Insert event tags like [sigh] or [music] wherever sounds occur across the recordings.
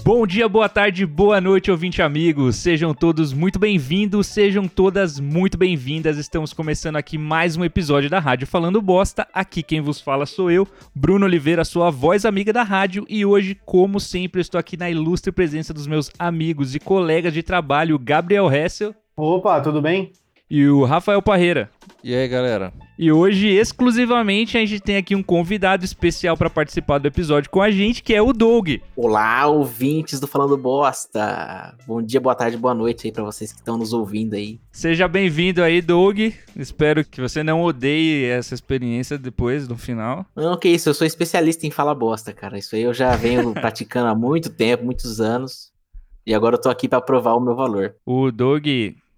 Bom dia, boa tarde, boa noite, ouvinte amigos. Sejam todos muito bem-vindos, sejam todas muito bem-vindas. Estamos começando aqui mais um episódio da Rádio Falando Bosta. Aqui quem vos fala sou eu, Bruno Oliveira, sua voz amiga da rádio. E hoje, como sempre, estou aqui na ilustre presença dos meus amigos e colegas de trabalho, Gabriel Hessel. Opa, tudo bem? E o Rafael Parreira. E aí, galera? E hoje, exclusivamente, a gente tem aqui um convidado especial para participar do episódio com a gente, que é o Doug. Olá, ouvintes do Falando Bosta. Bom dia, boa tarde, boa noite aí para vocês que estão nos ouvindo aí. Seja bem-vindo aí, Doug. Espero que você não odeie essa experiência depois, no final. Não, que isso, eu sou especialista em falar bosta, cara. Isso aí eu já venho [laughs] praticando há muito tempo, muitos anos. E agora eu tô aqui para provar o meu valor. O Doug,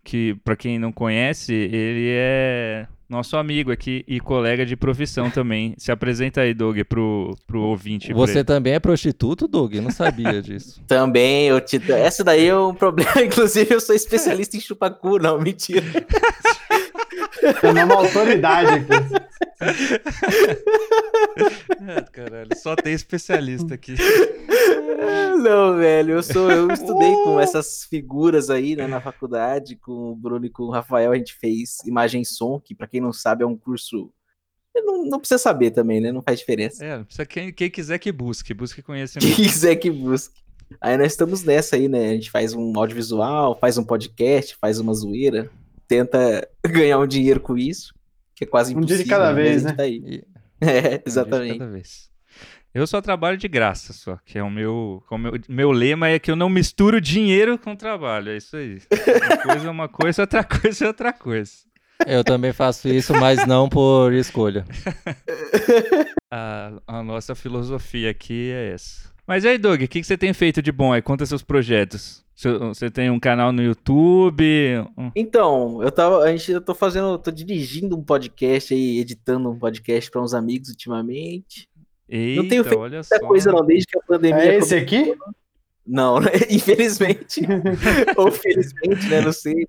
que para quem não conhece, ele é nosso amigo aqui e colega de profissão também. Se apresenta aí, Doug, pro, pro ouvinte. Você também é prostituto, Doug? Eu não sabia disso. [laughs] também, eu te... essa daí é um problema. [laughs] Inclusive, eu sou especialista em chupacu, não, mentira. [laughs] Tem uma autoridade aqui. [laughs] É, caralho, só tem especialista aqui. Não, velho, eu sou, eu estudei com essas figuras aí, né, na faculdade, com o Bruno e com o Rafael, a gente fez imagem e som, que para quem não sabe é um curso não, não, precisa saber também, né? Não faz diferença. É, precisa quem, quem quiser que busque, busque conhecimento. Quem quiser que busque. Aí nós estamos nessa aí, né? A gente faz um audiovisual, faz um podcast, faz uma zoeira, tenta [laughs] ganhar um dinheiro com isso, que é quase impossível. [laughs] Um dia de cada vez, né? Tá é, exatamente. Um cada vez. Eu só trabalho de graça, só, que é o meu, o meu, meu lema é que eu não misturo dinheiro com trabalho, é isso aí. Uma coisa é uma coisa, outra coisa é outra coisa. Eu também faço isso, mas não por escolha. [laughs] a, a, nossa filosofia aqui é essa. Mas aí, Doug, o que, que você tem feito de bom aí? Conta seus projetos. Você tem um canal no YouTube? Então, eu tava, a gente, eu tô fazendo, tô dirigindo um podcast aí, editando um podcast para uns amigos ultimamente. Eita, não tenho feito olha muita só. coisa não, desde que a pandemia. É esse aqui? Não, né? [laughs] infelizmente. [laughs] Ou felizmente, né? Não sei.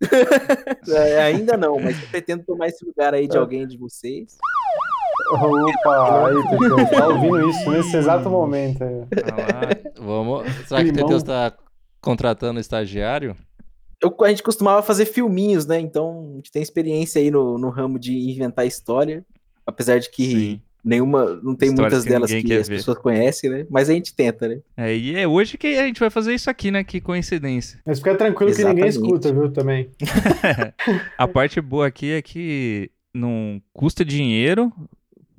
[laughs] é, ainda não, mas eu pretendo tomar esse lugar aí de alguém de vocês. Opa, aí, Teteu, tá ouvindo isso nesse exato momento. Aí. Ah, Vamos. Será que o Teteu está contratando estagiário? Eu, a gente costumava fazer filminhos, né? Então a gente tem experiência aí no, no ramo de inventar história. Apesar de que Sim. nenhuma, não tem Histórias muitas que delas que as ver. pessoas conhecem, né? Mas a gente tenta, né? É, e é hoje que a gente vai fazer isso aqui, né? Que coincidência. Mas fica tranquilo que ninguém Exatamente. escuta, viu, também. [laughs] a parte boa aqui é que não custa dinheiro,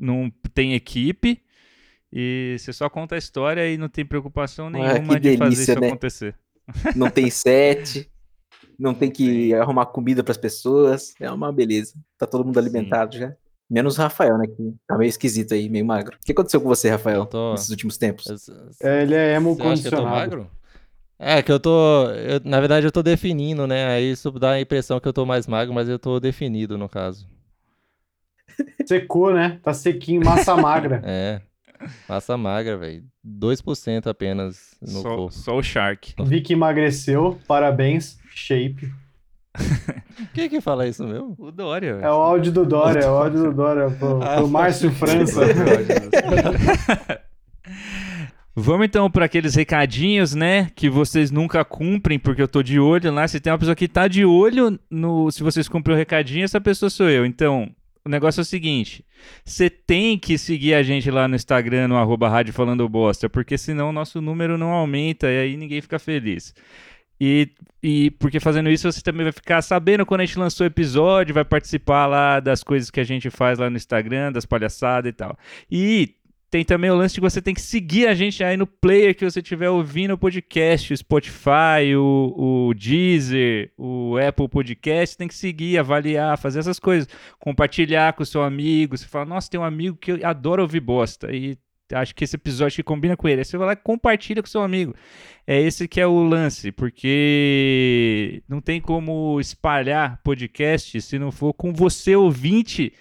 não tem equipe e você só conta a história e não tem preocupação nenhuma Ah, de fazer isso né? acontecer. Não tem [laughs] set, não tem que arrumar comida pras pessoas. É uma beleza. Tá todo mundo alimentado já. Menos o Rafael, né? Que tá meio esquisito aí, meio magro. O que aconteceu com você, Rafael, tô- nesses últimos tempos? É, ele é emo Você acha que eu tô condicionado. magro? É, que eu tô. eu- na verdade, eu tô definindo, né? Aí isso dá a impressão que eu tô mais magro, mas eu tô definido, no caso. Secou, né? Tá sequinho, massa magra. [laughs] É. Massa magra, velho. 2% apenas no Só, corpo. só o Shark. Vi que emagreceu, parabéns, shape. Quem que fala isso mesmo? O Dória. É o áudio do Dória, é o áudio do Dória pro, [laughs] Ah, pro Márcio [laughs] França. Vamos então para aqueles recadinhos, né? Que vocês nunca cumprem, porque eu tô de olho lá. Se tem uma pessoa que tá de olho no. Se vocês cumprem o recadinho, essa pessoa sou eu. Então, o negócio é o seguinte: você tem que seguir a gente lá no Instagram, no arroba Rádio Falando Bosta, porque senão o nosso número não aumenta e aí ninguém fica feliz. E, e porque fazendo isso você também vai ficar sabendo quando a gente lançou o episódio, vai participar lá das coisas que a gente faz lá no Instagram, das palhaçadas e tal. E tem também o lance de você tem que seguir a gente aí no player que você estiver ouvindo o podcast, o Spotify, o, o Deezer, o Apple Podcast, tem que seguir, avaliar, fazer essas coisas, compartilhar com o seu amigo, você fala, nossa, tem um amigo que eu adoro ouvir bosta, e acho que esse episódio que combina com ele, aí você vai lá e compartilha com seu amigo. É esse que é o lance, porque não tem como espalhar podcast se não for com você ouvinte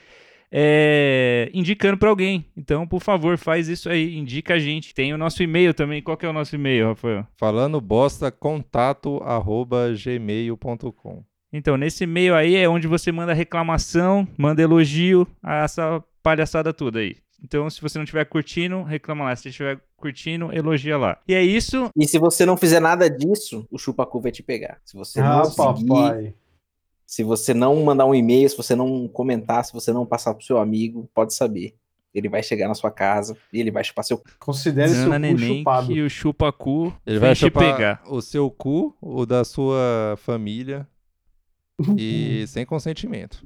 é, indicando para alguém. Então, por favor, faz isso aí, indica a gente. Tem o nosso e-mail também. Qual que é o nosso e-mail, Rafael? Falando bosta, contato arroba gmail.com. Então, nesse e-mail aí é onde você manda reclamação, manda elogio, essa palhaçada toda aí. Então, se você não estiver curtindo, reclama lá. Se você estiver curtindo, elogia lá. E é isso. E se você não fizer nada disso, o chupacu vai te pegar. Se você não Ah, seguir, papai. Se você não mandar um e-mail, se você não comentar, se você não passar pro seu amigo, pode saber. Ele vai chegar na sua casa e ele vai chupar seu. Considere seu Zana cu Neném chupado. que o chupacu Ele vai te chupar pegar. o seu cu, o da sua família e [laughs] sem consentimento.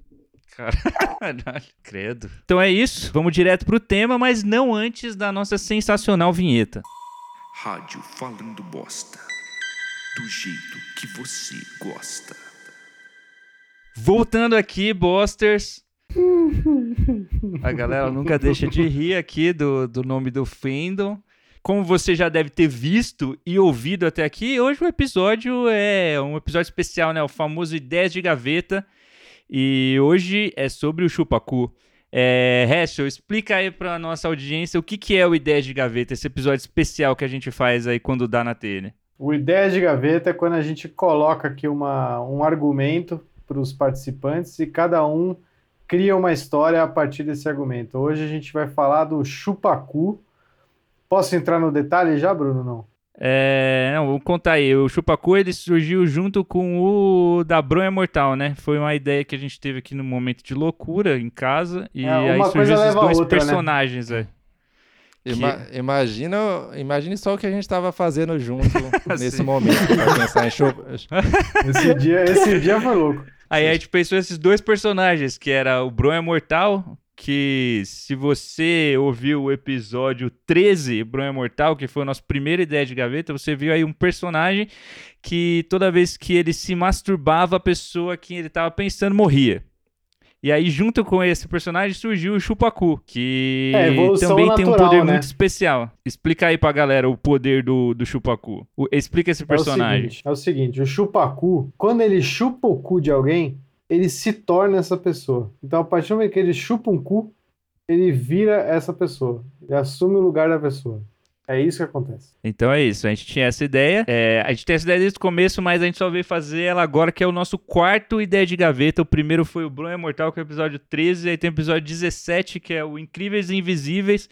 Caralho, [laughs] credo. Então é isso. Vamos direto pro tema, mas não antes da nossa sensacional vinheta. Rádio Falando Bosta. Do jeito que você gosta. Voltando aqui, Bosters. A galera nunca deixa de rir aqui do, do nome do Fandom. Como você já deve ter visto e ouvido até aqui, hoje o episódio é um episódio especial, né? O famoso Ideias de Gaveta. E hoje é sobre o Chupacu. É, Hessel, explica aí pra nossa audiência o que, que é o Ideias de Gaveta, esse episódio especial que a gente faz aí quando dá na telha. O ideia de gaveta é quando a gente coloca aqui uma, um argumento para os participantes e cada um cria uma história a partir desse argumento. Hoje a gente vai falar do chupacu. Posso entrar no detalhe já, Bruno? Não. É, não, vou contar aí. O Chupacu ele surgiu junto com o da Bronha Mortal, né? Foi uma ideia que a gente teve aqui no momento de loucura em casa. E É, aí surgiu esses dois outra, né? personagens aí. Ima- imagina, imagine só o que a gente tava fazendo junto [laughs] nesse momento pra pensar em chupa. [laughs] Esse dia, esse dia foi louco. Aí a gente pensou esses dois personagens, que era o Bronha Mortal, que se você ouviu o episódio 13, Bronha Mortal, que foi a nossa primeira ideia de gaveta, você viu aí um personagem que toda vez que ele se masturbava, a pessoa que ele tava pensando morria. E aí, junto com esse personagem, surgiu o Chupacu, que É, também tem um natural, poder né? muito especial. Explica aí pra galera o poder do, do Chupacu. O- explica esse É o, personagem. seguinte, é o seguinte, o chupacu, quando ele chupa o cu de alguém, ele se torna essa pessoa. Então, a partir do momento que ele chupa um cu, ele vira essa pessoa. Ele assume o lugar da pessoa. É isso que acontece. Então é isso, a gente tinha essa ideia. É, a gente tem essa ideia desde o começo, mas a gente só veio fazer ela agora, que é o nosso quarto Ideia de Gaveta. O primeiro foi o Bronha Mortal, que é o episódio 13, aí tem o episódio 17, que é o Incríveis e Invisíveis,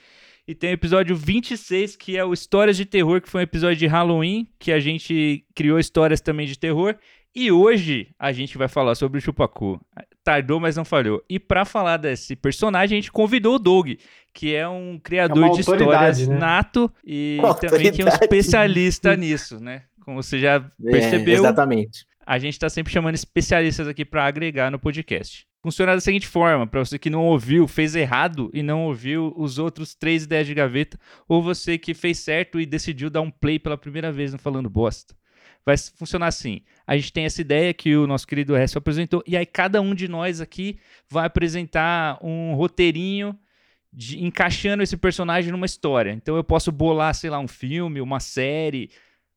e tem o episódio 26, que é o Histórias de Terror, que foi um episódio de Halloween, que a gente criou histórias também de terror. E hoje a gente vai falar sobre o Chupacu. Tardou, mas não falhou. E pra falar desse personagem, a gente convidou o Doug, que é um criador É de histórias né? nato e [laughs] Uma também que é um especialista nisso, né? Como você já É, percebeu, exatamente. a gente tá sempre chamando especialistas aqui pra agregar no podcast. Funciona da seguinte forma, pra você que não ouviu, fez errado e não ouviu os outros três ideias de gaveta, ou você que fez certo e decidiu dar um play pela primeira vez no Falando Bosta. Vai funcionar assim. A gente tem essa ideia que o nosso querido Hessel apresentou, e aí cada um de nós aqui vai apresentar um roteirinho de- encaixando esse personagem numa história. Então eu posso bolar, sei lá, um filme, uma série,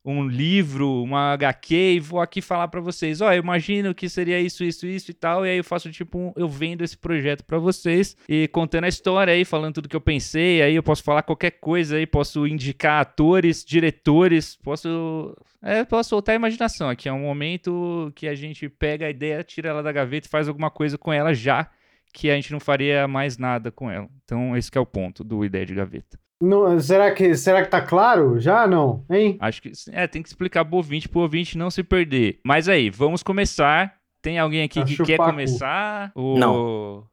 um livro, uma HQ e vou aqui falar pra vocês, ó, eu imagino que seria isso, isso, isso e tal, e aí eu faço tipo, um- eu vendo esse projeto pra vocês e contando a história aí, falando tudo que eu pensei, aí eu posso falar qualquer coisa aí, posso indicar atores, diretores, posso é, posso soltar a imaginação aqui, é um momento que a gente pega a ideia, tira ela da gaveta e faz alguma coisa com ela já, que a gente não faria mais nada com ela. Então esse é o ponto do ideia de gaveta. Não- será, que, será que tá claro? Já não? Hein? Acho que é, tem que explicar pro ouvinte, pro ouvinte não se perder. Mas aí, vamos começar. Tem alguém aqui A que quer começar? O... Não.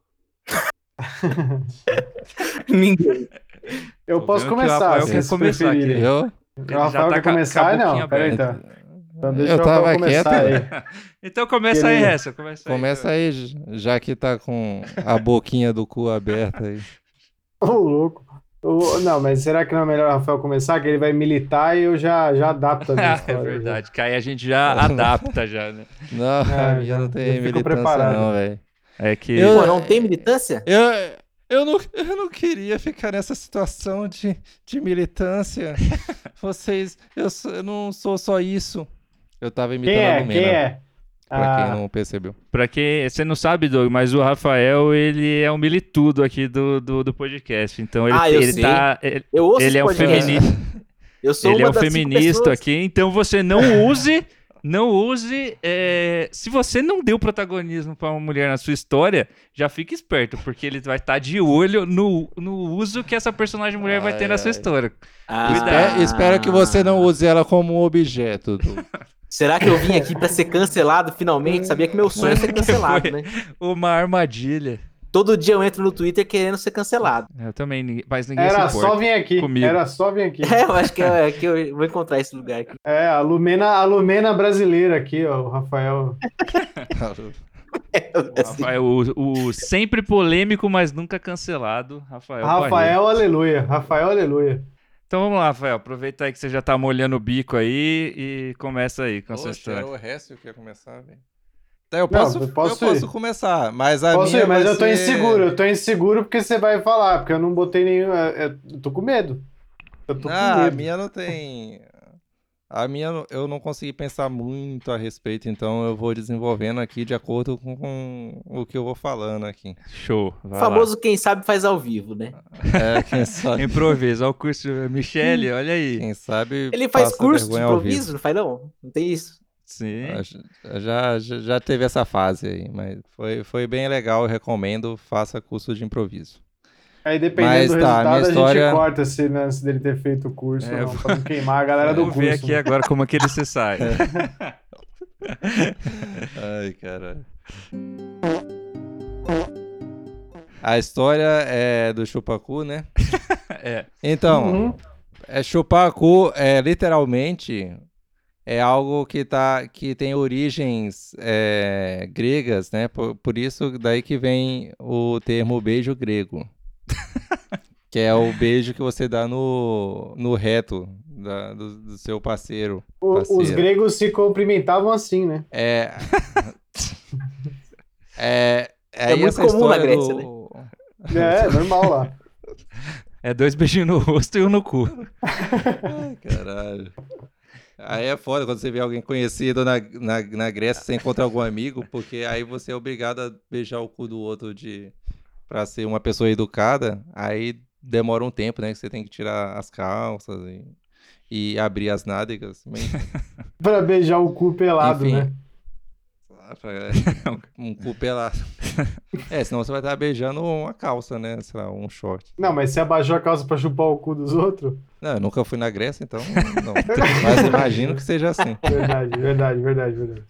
[laughs] Ninguém. Eu Tô posso vendo que o começar, se começar aqui. Eu, Ele já Rafael tá quer com a- começar? não, boquinha peraí aberta. então. Deixa Eu tava começar quieto. aí. Então começa aí, Beleza. essa. Começa aí. começa aí, já que tá com a boquinha do cu aberta aí. Ô, louco. Não, mas será que não é melhor o Rafael começar? Que ele vai militar e eu já, já adapto a minha Ah, [laughs] história. é verdade, que aí a gente já [laughs] adapta já, né? Não, a É, já- não já tem militância não, velho. É que Eu- Pô, não tem militância? Eu, eu, não, eu não queria ficar nessa situação de, de militância. [laughs] Vocês, eu, eu não sou só isso. Eu tava imitando Quem a é? Lumena, Quem é? Pra Ah, quem não percebeu. Pra quem você não sabe, Doug, mas o Rafael, ele é um militudo aqui do, do, do podcast. Então ele, Ah, eu ele sei. tá. Ele, Eu ouço ele é um podcast. feminista. [laughs] Eu sou Ele é um feminista aqui, então você não [laughs] use não use. é, Se você não deu protagonismo pra uma mulher na sua história, já fica esperto, porque ele vai estar de olho no, no uso que essa personagem mulher vai ter Ai, na sua ai. história. Ah, Espe- espero que você não use ela como um objeto. Du. [laughs] Será que eu vim aqui pra ser cancelado finalmente? Sabia que meu sonho é ser cancelado, Foi. né? Uma armadilha. Todo dia eu entro no Twitter querendo ser cancelado. Eu também, mas ninguém Era se só vir aqui. comigo. Era só vir aqui. É, eu acho que, é, que eu vou encontrar esse lugar aqui. É, a Lumena, a Lumena brasileira aqui, ó, o Rafael. [laughs] Rafael, o, o sempre polêmico, mas nunca cancelado, Rafael. Rafael, aleluia. Rafael, aleluia. Então vamos lá, Rafael. Aproveita aí que você já tá molhando o bico aí e começa aí com a sua Poxa, história. era o resto que ia começar, velho. Tá, eu Não, posso, eu eu posso posso, ir. começar, mas a Posso minha ir, mas eu tô ser- inseguro. Eu tô inseguro porque você vai falar, porque eu não botei nenhum. é, é, Eu tô com medo. Eu tô com Ah, a medo. minha não tem. A minha eu não consegui pensar muito a respeito, então eu vou desenvolvendo aqui de acordo com, com o que eu vou falando aqui. Show. O Vai famoso quem sabe faz ao vivo, né? É, quem lá. sabe, [laughs] Improviso. Olha o curso Michele, olha aí. quem sabe Ele faz curso de improviso, não faz não? Não tem isso? Sim. Ah, Já, já, já teve essa fase aí, mas foi, foi bem legal, eu recomendo, faça curso de improviso. Aí dependendo Mas do tá, a resultado, minha a história- gente corta se né, antes dele ter feito o curso, É, não, pra não queimar a galera [laughs] do Vamos curso. ver aqui agora como é que ele se sai. [laughs] Ai, caralho. A história é do Chupacu, né? [laughs] É. Então, Uhum. é, Chupacu é literalmente é algo que tá que tem origens é, gregas, né? Por, por isso daí que vem o termo beijo grego. [laughs] que é o beijo que você dá no, no reto da- do, do seu parceiro. O- os gregos se cumprimentavam assim, né? É. [laughs] é, É aí muito comum na Grécia, do- É, normal lá. [laughs] É dois beijinhos no rosto e um no cu. Ai, caralho. Aí é foda quando você vê alguém conhecido na, na, na Grécia, você encontra algum amigo, porque aí você é obrigado a beijar o cu do outro de para ser uma pessoa educada. Aí demora um tempo, né? Que você tem que tirar as calças e, e abrir as nádegas. Mas, [laughs] Pra beijar o cu pelado, Enfim. né? um cu pelado. É, senão você vai estar beijando uma calça, né? Sei lá, um short. Não, mas você abaixou a calça pra chupar o cu dos outros? Não, eu nunca fui na Grécia, então não. [laughs] Mas imagino que seja assim. Verdade, verdade, verdade, verdade.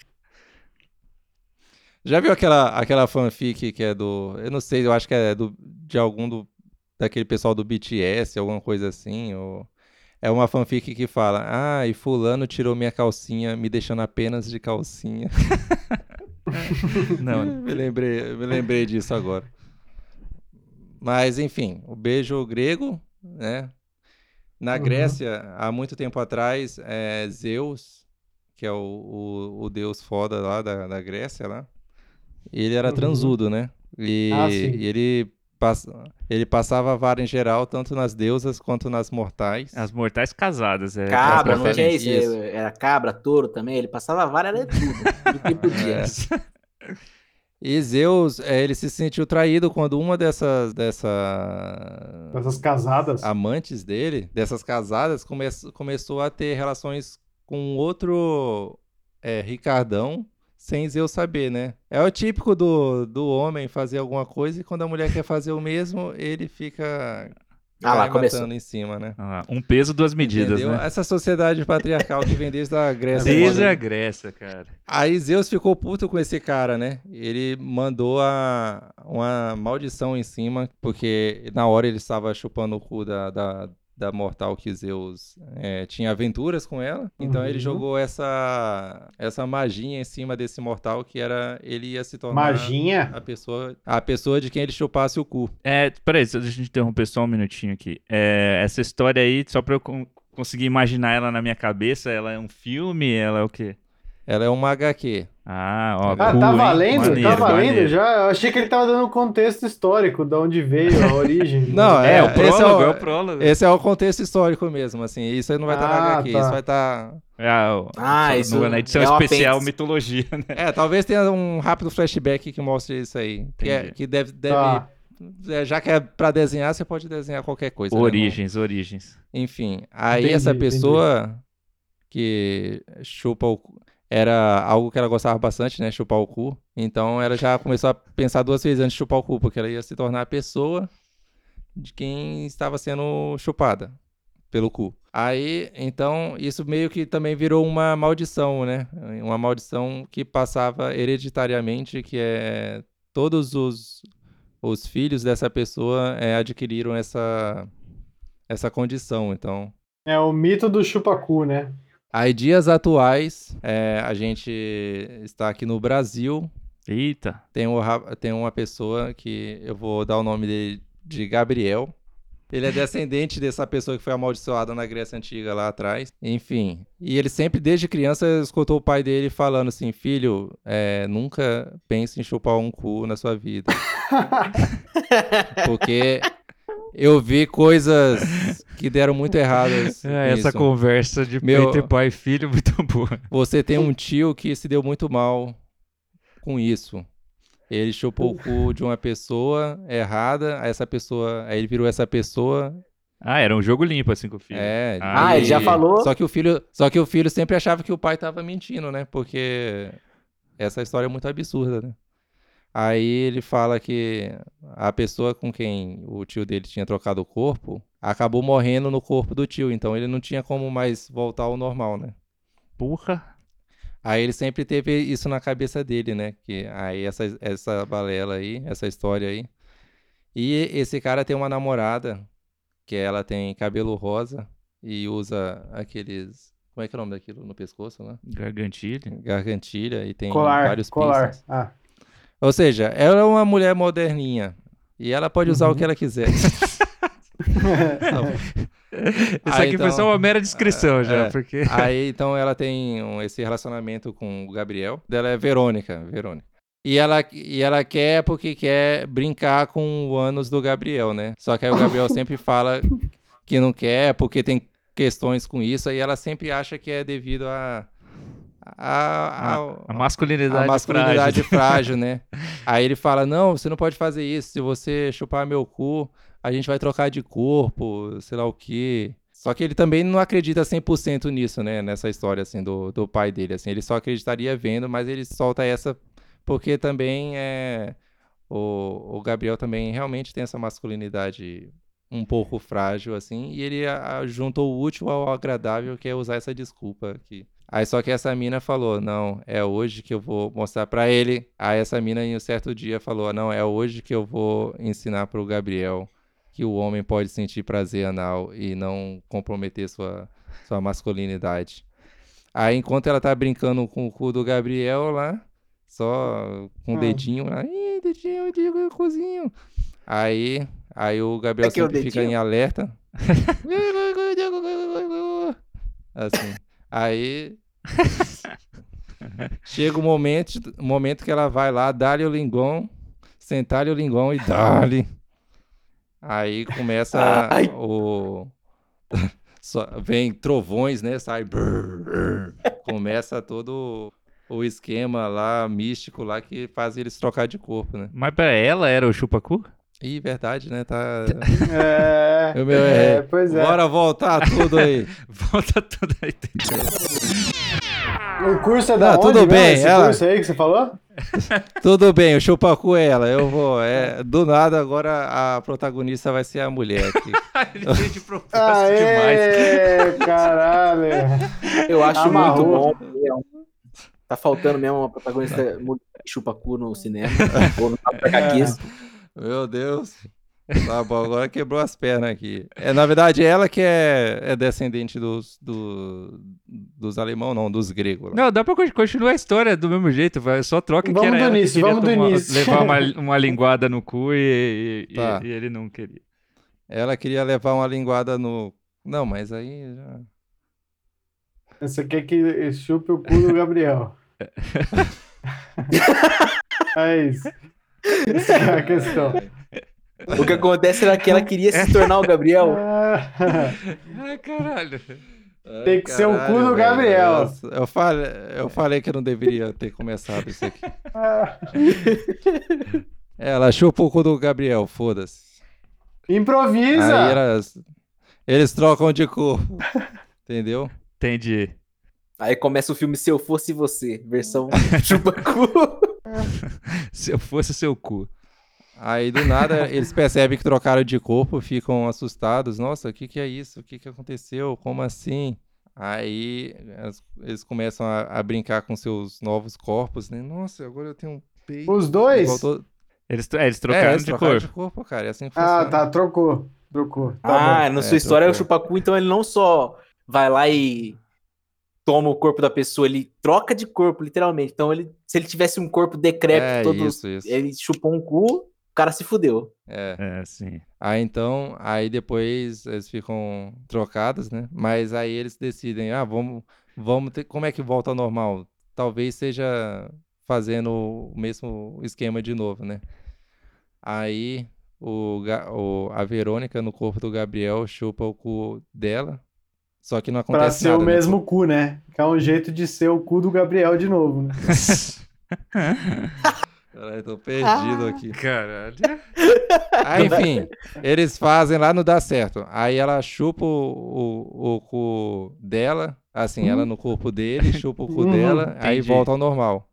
Já viu aquela, aquela fanfic que é do. Eu não sei, eu acho que é do, de algum do. Daquele pessoal do BTS, alguma coisa assim. Ou... É uma fanfic que fala: Ah, e Fulano tirou minha calcinha, me deixando apenas de calcinha. [laughs] Não, me, lembrei, me lembrei disso agora. Mas, enfim, o beijo grego, né? Na Uhum. Grécia, há muito tempo atrás, é, Zeus, que é o, o, o deus foda lá da, da Grécia, lá, ele era Uhum. transudo, né? E, Ah, sim. e ele, pass, ele passava a vara em geral, tanto nas deusas quanto nas mortais. as mortais casadas. É, Cabra, é não tinha isso. Isso. Era cabra, touro também. Ele passava a vara, era tudo. Tudo que podia. [laughs] É. E Zeus, é, ele se sentiu traído quando uma dessas, dessa, Essas casadas. amantes dele, dessas casadas, come começou a ter relações com outro é, Ricardão, sem Zeus saber, né? É o típico do, do homem fazer alguma coisa e quando a mulher quer fazer o mesmo, ele fica Ah lá, começou. matando em cima, né? Ah, um peso, duas medidas, Entendeu? né? Essa sociedade patriarcal que vem desde a Grécia. Desde moderna. a Grécia, cara. Aí Zeus ficou puto com esse cara, né? Ele mandou a, uma maldição em cima, porque na hora ele estava chupando o cu da, da, da mortal que Zeus é, tinha aventuras com ela. Então ele Uhum. jogou essa, essa magia em cima desse mortal que era ele ia se tornar Maginha? a pessoa, a pessoa de quem ele chupasse o cu. É, peraí, deixa a gente interromper só um minutinho aqui. É, essa história aí, só pra eu con- conseguir imaginar ela na minha cabeça, ela é um filme? Ela é o quê? Ela é uma HQ. Ah, ó, Ah, cool, tá valendo? Maneiro, tá valendo maneiro. já? Eu achei que ele tava dando um contexto histórico, de onde veio a origem. [laughs] Não, É, É, o prólogo, é é o- o prólogo. Esse é o contexto histórico mesmo, assim. Isso aí não vai estar na Ah, HQ, tá. isso vai estar É, o- Ah, só isso no- na edição é especial apêndice. mitologia, né? É, talvez tenha um rápido flashback que mostre isso aí. Que, é- Entendi. que deve. deve Tá. é, já que é pra desenhar, você pode desenhar qualquer coisa. né, Origens, origens. não- Enfim, aí Entendi, essa entendi. pessoa que chupa o. era algo que ela gostava bastante, né? Chupar o cu. Então ela já começou a pensar duas vezes antes de chupar o cu, porque ela ia se tornar a pessoa de quem estava sendo chupada pelo cu. Aí, então, isso meio que também virou uma maldição, né? Uma maldição que passava hereditariamente, que é todos os, os filhos dessa pessoa é, adquiriram essa, essa condição. Então, É o mito do chupacu, né? Aí dias atuais, é, a gente está aqui no Brasil, Eita. tem, um tem uma pessoa que eu vou dar o nome dele de Gabriel. Ele é descendente dessa pessoa que foi amaldiçoada na Grécia Antiga lá atrás. Enfim. E ele sempre, desde criança, escutou o pai dele falando assim: Filho, é, nunca pense em chupar um cu na sua vida. [laughs] Porque eu vi coisas que deram muito erradas. [laughs] É, essa conversa de Meu- entre pai e filho é muito [laughs] boa. Você tem um tio que se deu muito mal com isso. Ele chupou o cu de uma pessoa errada, aí essa pessoa, aí ele virou essa pessoa. Ah, era um jogo limpo assim com o filho. É, Ah, Ah, ele já falou? Só que o filho, só que o filho sempre achava que o pai tava mentindo, né? Porque essa história é muito absurda, né? Aí ele fala que a pessoa com quem o tio dele tinha trocado o corpo acabou morrendo no corpo do tio, então ele não tinha como mais voltar ao normal, né? Porra. Aí ele sempre teve isso na cabeça dele, né? Que aí essa, essa balela aí, essa história aí. E esse cara tem uma namorada que ela tem cabelo rosa e usa aqueles. Como é que é o nome daquilo no pescoço lá? Gargantilha. Gargantilha e tem colar, vários colar. piercings. Ah, Ou seja, ela é uma mulher moderninha. E ela pode usar o que ela quiser. [laughs] Isso Ah, aqui foi então- só uma mera descrição já, é. porque. Aí então ela tem um- esse relacionamento com o Gabriel. Dela é Verônica, Verônica. E ela, e ela quer porque quer brincar com o ânus do Gabriel, né? Só que aí o Gabriel [laughs] sempre fala que não quer porque tem questões com isso. Aí ela sempre acha que é devido a. a, a- A masculinidade, a masculinidade frágil. frágil, né? [laughs] Aí ele fala: Não, você não pode fazer isso. Se você chupar meu cu, a gente vai trocar de corpo, sei lá o quê. Só que ele também não acredita 100% nisso, né? Nessa história, assim, do, do pai dele, assim. Ele só acreditaria vendo, mas ele solta essa porque também é... O, o Gabriel também realmente tem essa masculinidade um pouco frágil, assim. E ele a, juntou o útil ao agradável, que é usar essa desculpa aqui. Aí só que essa mina falou, não, é hoje que eu vou mostrar pra ele. Aí essa mina em um certo dia falou, não, é hoje que eu vou ensinar pro Gabriel que o homem pode sentir prazer anal e não comprometer sua, sua masculinidade. Aí enquanto ela tá brincando com o cu do Gabriel lá, só com o Ah. dedinho lá, Ih, dedinho, dedinho, cozinho. Aí, aí o Gabriel É o sempre fica em alerta. [laughs] assim. Aí chega o momento, o momento que ela vai lá, dá-lhe o lingon, sentar-lhe o lingon e dá-lhe. Aí começa Ai. o. só- vem trovões, né? Sai. brrr, brrr. Começa todo o esquema lá, místico lá, que faz eles trocar de corpo, né? Mas pra ela era o chupacu? Ih, verdade, né? Tá. é, [laughs] O meu é, é. pois é. Bora voltar tudo aí. [laughs] Volta tudo aí. O curso é da Não, onde tudo mesmo, bem, esse ela- curso aí que você falou? [laughs] Tudo bem, o chupacu é ela. Eu vou. É, do nada, agora a protagonista vai ser a mulher aqui. Ele fez de propósito demais. Aê, caralho. Eu acho Amarrou. muito bom. é Tá faltando mesmo uma protagonista mulher que chupa cu no cinema. ou no HQs. Meu Deus. Tá bom, agora quebrou as pernas aqui. É, na verdade, ela que é, é descendente dos, do- dos alemão, não, dos gregos. lá. Não, dá pra con- continuar a história do mesmo jeito, vai, só troca que Vamos era do ela que início, vamos do tomar- início. levar uma, [laughs] uma linguada no cu e, e- Tá. e ele não queria. Ela queria levar uma linguada no. Não, mas aí já. Você quer que chupe o cu do Gabriel. [laughs] É isso. Essa é a questão. O que acontece era que ela queria se tornar o Gabriel. [laughs] Ai, caralho. Tem que ser o cu do velho. Gabriel. Nossa, Eu falei, eu falei que eu não deveria ter começado isso aqui. [laughs] Ela chupa o cu do Gabriel, foda-se. Improvisa! Aí elas, eles trocam de corpo. Entendeu? Entendi. Aí começa o filme Se Eu Fosse Você, versão [laughs] chupacu. [laughs] Se eu fosse seu cu. Aí do nada eles percebem que trocaram de corpo, ficam assustados. Nossa, o que que é isso? O que que aconteceu? Como assim? Aí eles começam a, a brincar com seus novos corpos, né? Nossa, agora eu tenho um peito. Os dois? Voltou- Eles, é, eles É, trocaram eles de trocaram corpo. de corpo, cara. É assim que Ah, tá, trocou. Trocou. Tá ah, bom. na É, sua história, o trocou. chupacu, então, ele não só vai lá e toma o corpo da pessoa, ele troca de corpo, literalmente. Então, ele, se ele tivesse um corpo decrépito, É, todo, isso, isso. ele chupou um cu, o cara se fudeu. É. É, sim. Aí então, aí depois eles ficam trocados, né? Mas aí eles decidem, ah, vamos, vamos ter, como é que volta ao normal? Talvez seja fazendo o mesmo esquema de novo, né? Aí o, o- a Verônica no corpo do Gabriel chupa o cu dela, só que não Pra acontece ser nada, o né? mesmo cu, né? Que é um jeito de ser o cu do Gabriel de novo, né? [laughs] Caralho, tô perdido aqui. Caralho. Aí, enfim, eles fazem lá, não dá certo. Aí ela chupa o, o, o cu dela, assim, ela no corpo dele, chupa o cu Uhum, dela, aí entendi. volta ao normal.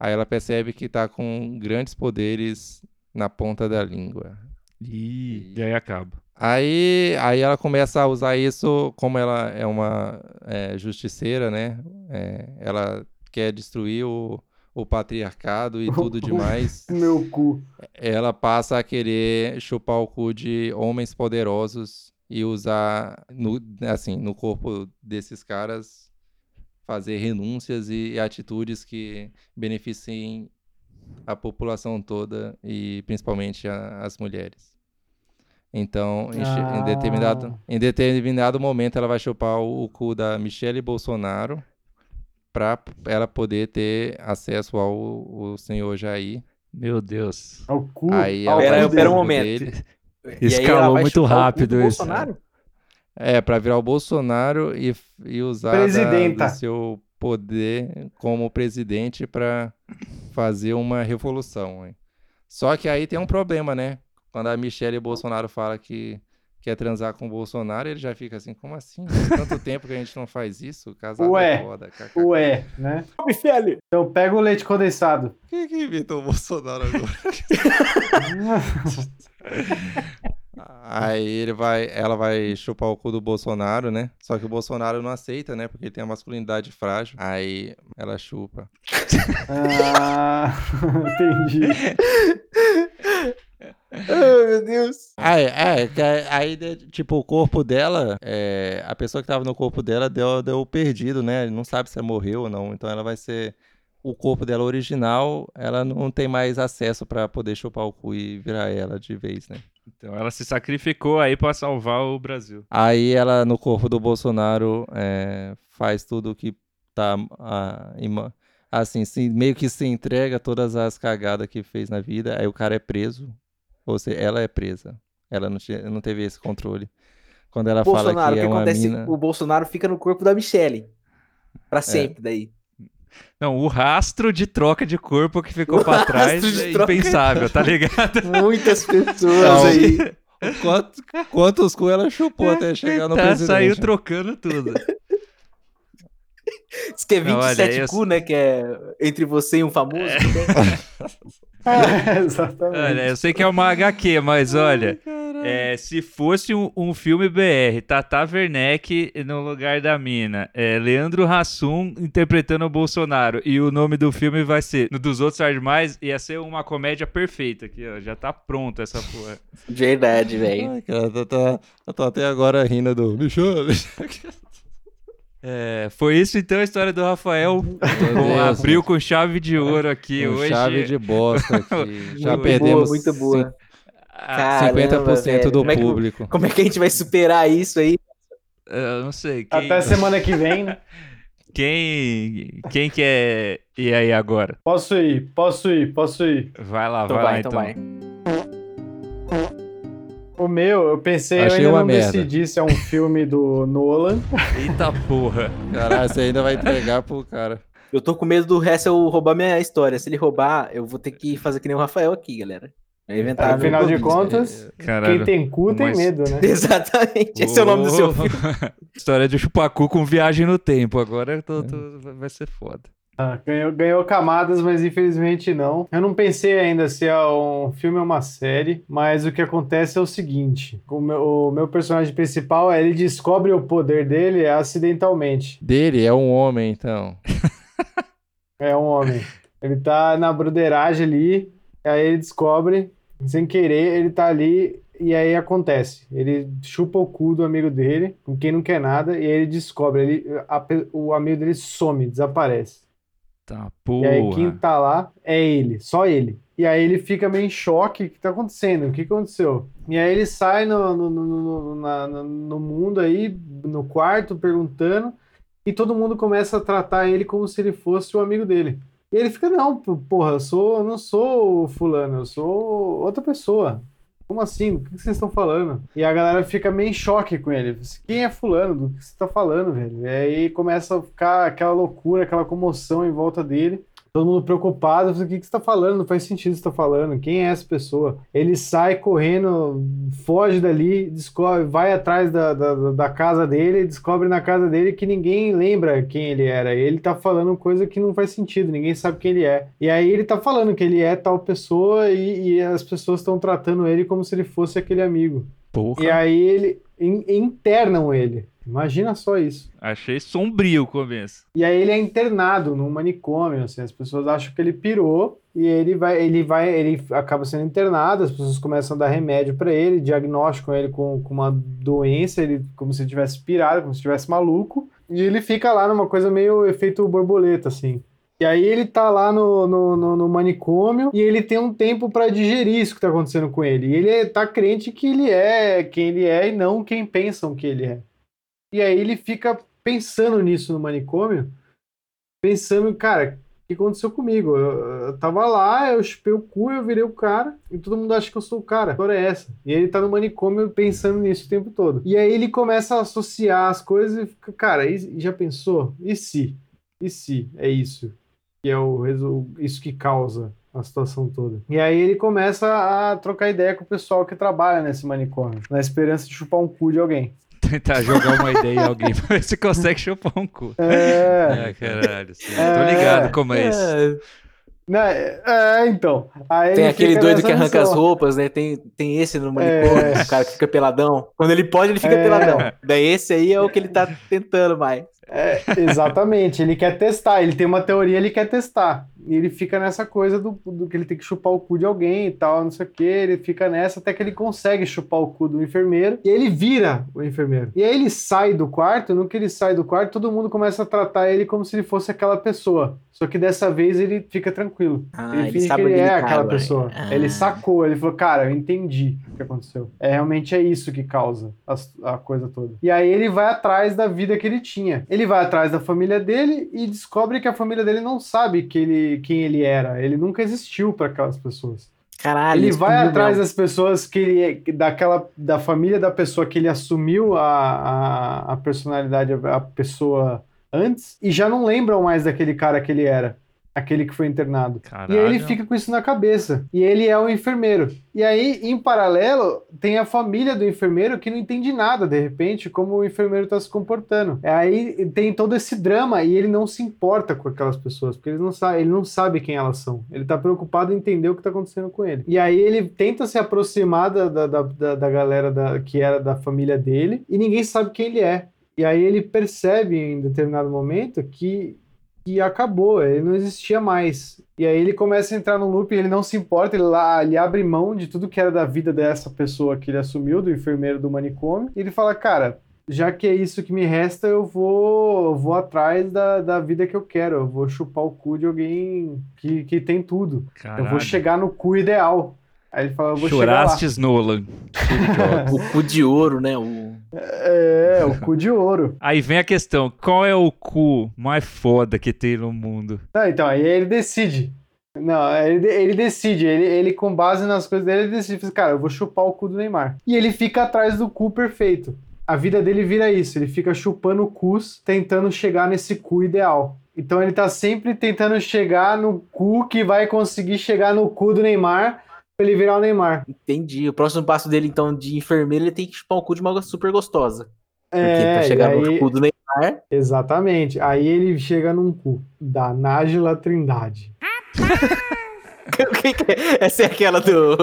Aí ela percebe que tá com grandes poderes na ponta da língua. Ih, e aí acaba. Aí, aí ela começa a usar isso, como ela é uma é, justiceira, né? É, ela quer destruir o, o patriarcado e [laughs] tudo demais. Meu cu. ela passa a querer chupar o cu de homens poderosos e usar no, assim, no corpo desses caras fazer renúncias e atitudes que beneficiem a população toda e principalmente a- as mulheres. Então, em, che- em Ah. determinado, em determinado momento, ela vai chupar o, o cu da Michelle Bolsonaro para ela poder ter acesso ao, ao senhor Jair. Meu Deus. Ao cu. Aí ela Pera- pera um momento. dele. Escalou muito o rápido do isso. Bolsonaro? É, para virar o Bolsonaro e, e usar Presidenta. do seu poder como presidente para fazer uma revolução. hein. Só que aí tem um problema, né? Quando a Michelle Bolsonaro fala que quer transar com o Bolsonaro, ele já fica assim, como assim? Faz tanto tempo que a gente não faz isso? Casado Ué, é foda. kkk. Ué, né? Michele! Então pega o leite condensado. Quem que inventou o Bolsonaro agora? [laughs] Aí ele vai, ela vai chupar o cu do Bolsonaro, né? Só que o Bolsonaro não aceita, né? Porque ele tem a masculinidade frágil. Aí ela chupa. ah, [laughs] entendi. [laughs] Ai, meu Deus. Aí, é, que aí- tipo, o corpo dela, é, a pessoa que tava no corpo dela deu, deu perdido, né? Não sabe se ela morreu ou não. Então ela vai ser. O corpo dela original, ela não tem mais acesso pra poder chupar o cu e virar ela de vez, né? Então ela se sacrificou aí pra salvar o Brasil. Aí ela, no corpo do Bolsonaro, é, faz tudo o que tá. ima- assim, se- meio que se entrega todas as cagadas que fez na vida. Aí o cara é preso. Ou seja, ela é presa. Ela não, tinha, não teve esse controle. Quando ela fala Bolsonaro, que o é que uma acontece? mina. O Bolsonaro fica no corpo da Michelle. É. Pra sempre, daí. Não, o rastro de troca de corpo que ficou [laughs] pra rastro trás é troca. impensável, tá ligado? [laughs] Muitas pessoas Não, aí. [laughs] Quantos, quantos cu ela chupou até chegar no tá, presidente? saiu trocando tudo. Diz que é Não, olha, 27 eu- cu, né? Que é entre você e um famoso. que tem. É, [laughs] [laughs] exatamente. Olha, eu sei que é uma HQ, mas olha, é, se fosse um, um filme BR, Tata Werneck no lugar da mina, é, Leandro Hassum interpretando o Bolsonaro, e o nome do filme vai ser, no dos outros Tarde Mais, ia ser uma comédia perfeita aqui, ó, já tá pronto essa porra. Verdade, velho. Ai, cara, eu tô, eu tô até agora rindo do Michel. [laughs] É, foi isso então a história do Rafael, Bom, abriu com chave de ouro aqui Com hoje. chave de bosta [laughs] aqui. Já Muito perdemos Boa, muito boa. Caramba, 50% velho. do Como é que- público. Como é que a gente vai superar isso aí? eu não sei, quem, Até semana que vem, né? [laughs] quem, quem quer ir aí agora? Posso ir, posso ir, posso ir. Vai lá, Então vai, vai, lá então então. vai. O meu, eu pensei, Achei eu ainda uma não merda. decidi se é um filme do Nolan. [laughs] Eita porra. Caralho, você ainda vai entregar pro cara. Eu tô com medo do Hessel roubar minha história. Se ele roubar, eu vou ter que fazer que nem o Rafael aqui, galera. Inventaram Afinal no de contas, Caralho. quem tem cu tem Mas- medo, né? [laughs] Exatamente, esse é o nome do seu [laughs] filme. História de chupacu com viagem no tempo. Agora tô- tô- vai ser foda. Ah, ganhou, ganhou camadas, mas infelizmente não. Eu não pensei ainda se é um filme ou uma série, mas o que acontece é o seguinte: o meu, o meu personagem principal, ele descobre o poder dele acidentalmente. Dele é um homem, então. [laughs] É um homem. Ele tá na broderagem ali, aí ele descobre, sem querer, ele tá ali e aí acontece. Ele chupa o cu do amigo dele, com quem não quer nada, e aí ele descobre, ele, a o amigo dele some, desaparece. Tá, E aí quem porra. tá lá é ele, só ele. E aí ele fica meio em choque, o que tá acontecendo? O que aconteceu? E aí ele sai no, no, no, na- no- mundo aí, no quarto, perguntando, e todo mundo começa a tratar ele como se ele fosse o amigo dele. E ele fica, não, porra, eu, sou, eu não sou o fulano, eu sou outra pessoa. Como assim? Do que vocês estão falando? E a galera fica meio em choque com ele. Quem é fulano? Do que você tá falando, velho? E aí começa a ficar aquela loucura, aquela comoção em volta dele. Todo mundo preocupado, o que, que você tá falando? Não faz sentido você tá falando. Quem é essa pessoa? Ele sai correndo, foge dali, descobre, vai atrás da, da, da casa dele, descobre na casa dele que ninguém lembra quem ele era. Ele tá falando coisa que não faz sentido, ninguém sabe quem ele é. E aí ele tá falando que ele é tal pessoa e, e as pessoas estão tratando ele como se ele fosse aquele amigo. Porra. E aí ele in- internam ele. Imagina só isso. Achei sombrio o começo. E aí ele é internado num manicômio, assim, as pessoas acham que ele pirou e ele vai, ele vai, ele acaba sendo internado, as pessoas começam a dar remédio pra ele, diagnosticam ele com, com uma doença, ele como se ele tivesse pirado, como se estivesse maluco, e ele fica lá numa coisa meio efeito borboleta, assim. E aí ele tá lá no, no, no- no manicômio e ele tem um tempo pra digerir isso que tá acontecendo com ele. E ele é- tá crente que ele é quem ele é e não quem pensam que ele é. E aí ele fica pensando nisso no manicômio, pensando, cara, o que aconteceu comigo? Eu, eu tava lá, eu chupei o cu, eu virei o cara, e todo mundo acha que eu sou o cara. A história é essa. E ele tá no manicômio pensando nisso o tempo todo. E aí ele começa a associar as coisas e fica, cara, e- já pensou? E se? E se é isso? Que é o isso que causa a situação toda. E aí ele começa a trocar ideia com o pessoal que trabalha nesse manicômio, na esperança de chupar um cu de alguém. [laughs] Tentar jogar uma ideia em alguém pra ver se consegue chupar um cu. É. É, caralho. sim. É. Tô ligado como é isso. É, Né, é, então. Aí tem ele aquele doido que arranca as missão. roupas, né? Tem, tem esse no manicômio, É. o cara que fica peladão. Quando ele pode, ele fica É. peladão. Daí esse aí é o que ele tá tentando mais. É, exatamente, ele quer testar, ele tem uma teoria, ele quer testar. E ele fica nessa coisa do, do que ele tem que chupar o cu de alguém e tal, não sei o que. Ele fica nessa até que ele consegue chupar o cu do enfermeiro e ele vira o enfermeiro. E aí ele sai do quarto, no que ele sai do quarto, todo mundo começa a tratar ele como se ele fosse aquela pessoa. Só que dessa vez ele fica tranquilo. Ah, ele ele finge que ele é tá aquela agora. pessoa. Ah. Ele sacou, ele falou, cara, eu entendi o que aconteceu. É realmente é isso que causa as- a, coisa toda. E aí ele vai atrás da vida que ele tinha. Ele vai atrás da família dele e descobre que a família dele não sabe que ele, quem ele era. Ele nunca existiu para aquelas pessoas. Caralho, ele vai atrás das pessoas que ele daquela da família da pessoa que ele assumiu a, a, a personalidade a pessoa antes e já não lembram mais daquele cara que ele era aquele que foi internado Caralho. e aí ele fica com isso na cabeça. E ele é o enfermeiro. E aí, em paralelo, tem a família do enfermeiro que não entende nada, de repente, como o enfermeiro está se comportando. É Aí tem todo esse drama e ele não se importa com aquelas pessoas, porque ele não sabe, ele não sabe quem elas são. Ele está preocupado em entender o que está acontecendo com ele. E aí ele tenta se aproximar da, da, da, da- da galera da- que era da família dele e ninguém sabe quem ele é. E aí ele percebe em determinado momento que que acabou, ele não existia mais. E aí ele começa a entrar no loop, ele não se importa, ele, lá, ele abre mão de tudo que era da vida dessa pessoa que ele assumiu, do enfermeiro do manicômio, e ele fala, cara, já que é isso que me resta, eu vou, eu vou atrás da, da vida que eu quero, eu vou chupar o cu de alguém que, que tem tudo. Caralho. Eu vou chegar no cu ideal. Aí ele fala, eu vou chegar lá. Chorastes, Nolan. [laughs] O cu de ouro, né? O... É, o cu de ouro. Aí vem a questão: qual é o cu mais foda que tem no mundo? Não, então, aí ele decide. Não, ele, ele decide, ele, ele com base nas coisas dele, ele decide, cara, eu vou chupar o cu do Neymar. E ele fica atrás do cu perfeito. A vida dele vira isso, ele fica chupando cus, tentando chegar nesse cu ideal. Então ele tá sempre tentando chegar no cu que vai conseguir chegar no cu do Neymar ele virar o Neymar. Entendi. O próximo passo dele, então, de enfermeiro, ele tem que chupar o cu de uma super gostosa. Porque É, pra e chegar aí- no cu do Neymar. Exatamente. Aí ele chega num cu da Nájila Trindade. [laughs] É? Essa é aquela do,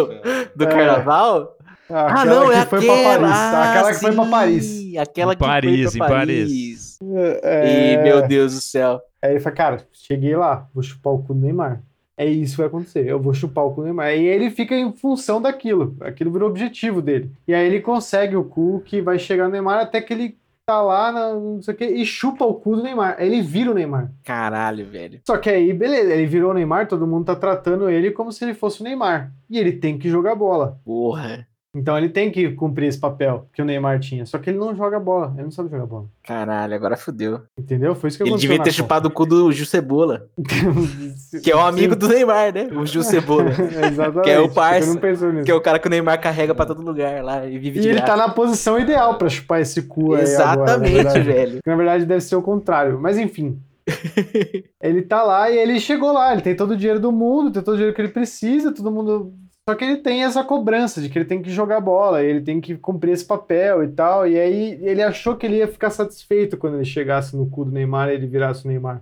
do É. carnaval? Aquela ah, não, que é foi aquela. pra Paris. Ah, Aquela que foi pra sim, Paris. Aquela que Paris, foi pra Paris. Paris. É, E, meu Deus do céu. Aí ele fala, cara, cheguei lá, vou chupar o cu do Neymar. É isso que vai acontecer, eu vou chupar o cu do Neymar. E ele fica em função daquilo, aquilo virou objetivo dele. E aí ele consegue o cu que vai chegar no Neymar até que ele tá lá, na, não sei o que, e chupa o cu do Neymar. Aí ele vira o Neymar. Caralho, velho. Só que aí, beleza, ele virou o Neymar, todo mundo tá tratando ele como se ele fosse o Neymar. E ele tem que jogar bola. Porra. Então ele tem que cumprir esse papel que o Neymar tinha. Só que ele não joga bola, ele não sabe jogar bola. Caralho, agora fudeu. Entendeu? Foi isso que Ele aconteceu. devia na ter Copa. chupado o cu do Gil Cebola, [laughs] que é um amigo do Neymar, né? O Gil Cebola. [laughs] Exatamente. Que é o nisso. que é o cara que o Neymar carrega pra todo lugar lá e vive E de ele graça. tá na posição ideal pra chupar esse cu aí agora, na Exatamente, velho. Na verdade deve ser o contrário. Mas enfim. [laughs] ele tá lá e ele chegou lá. Ele tem todo o dinheiro do mundo, tem todo o dinheiro que ele precisa, todo mundo. Só que ele tem essa cobrança de que ele tem que jogar bola, ele tem que cumprir esse papel e tal. E aí ele achou que ele ia ficar satisfeito quando ele chegasse no cu do Neymar e ele virasse o Neymar.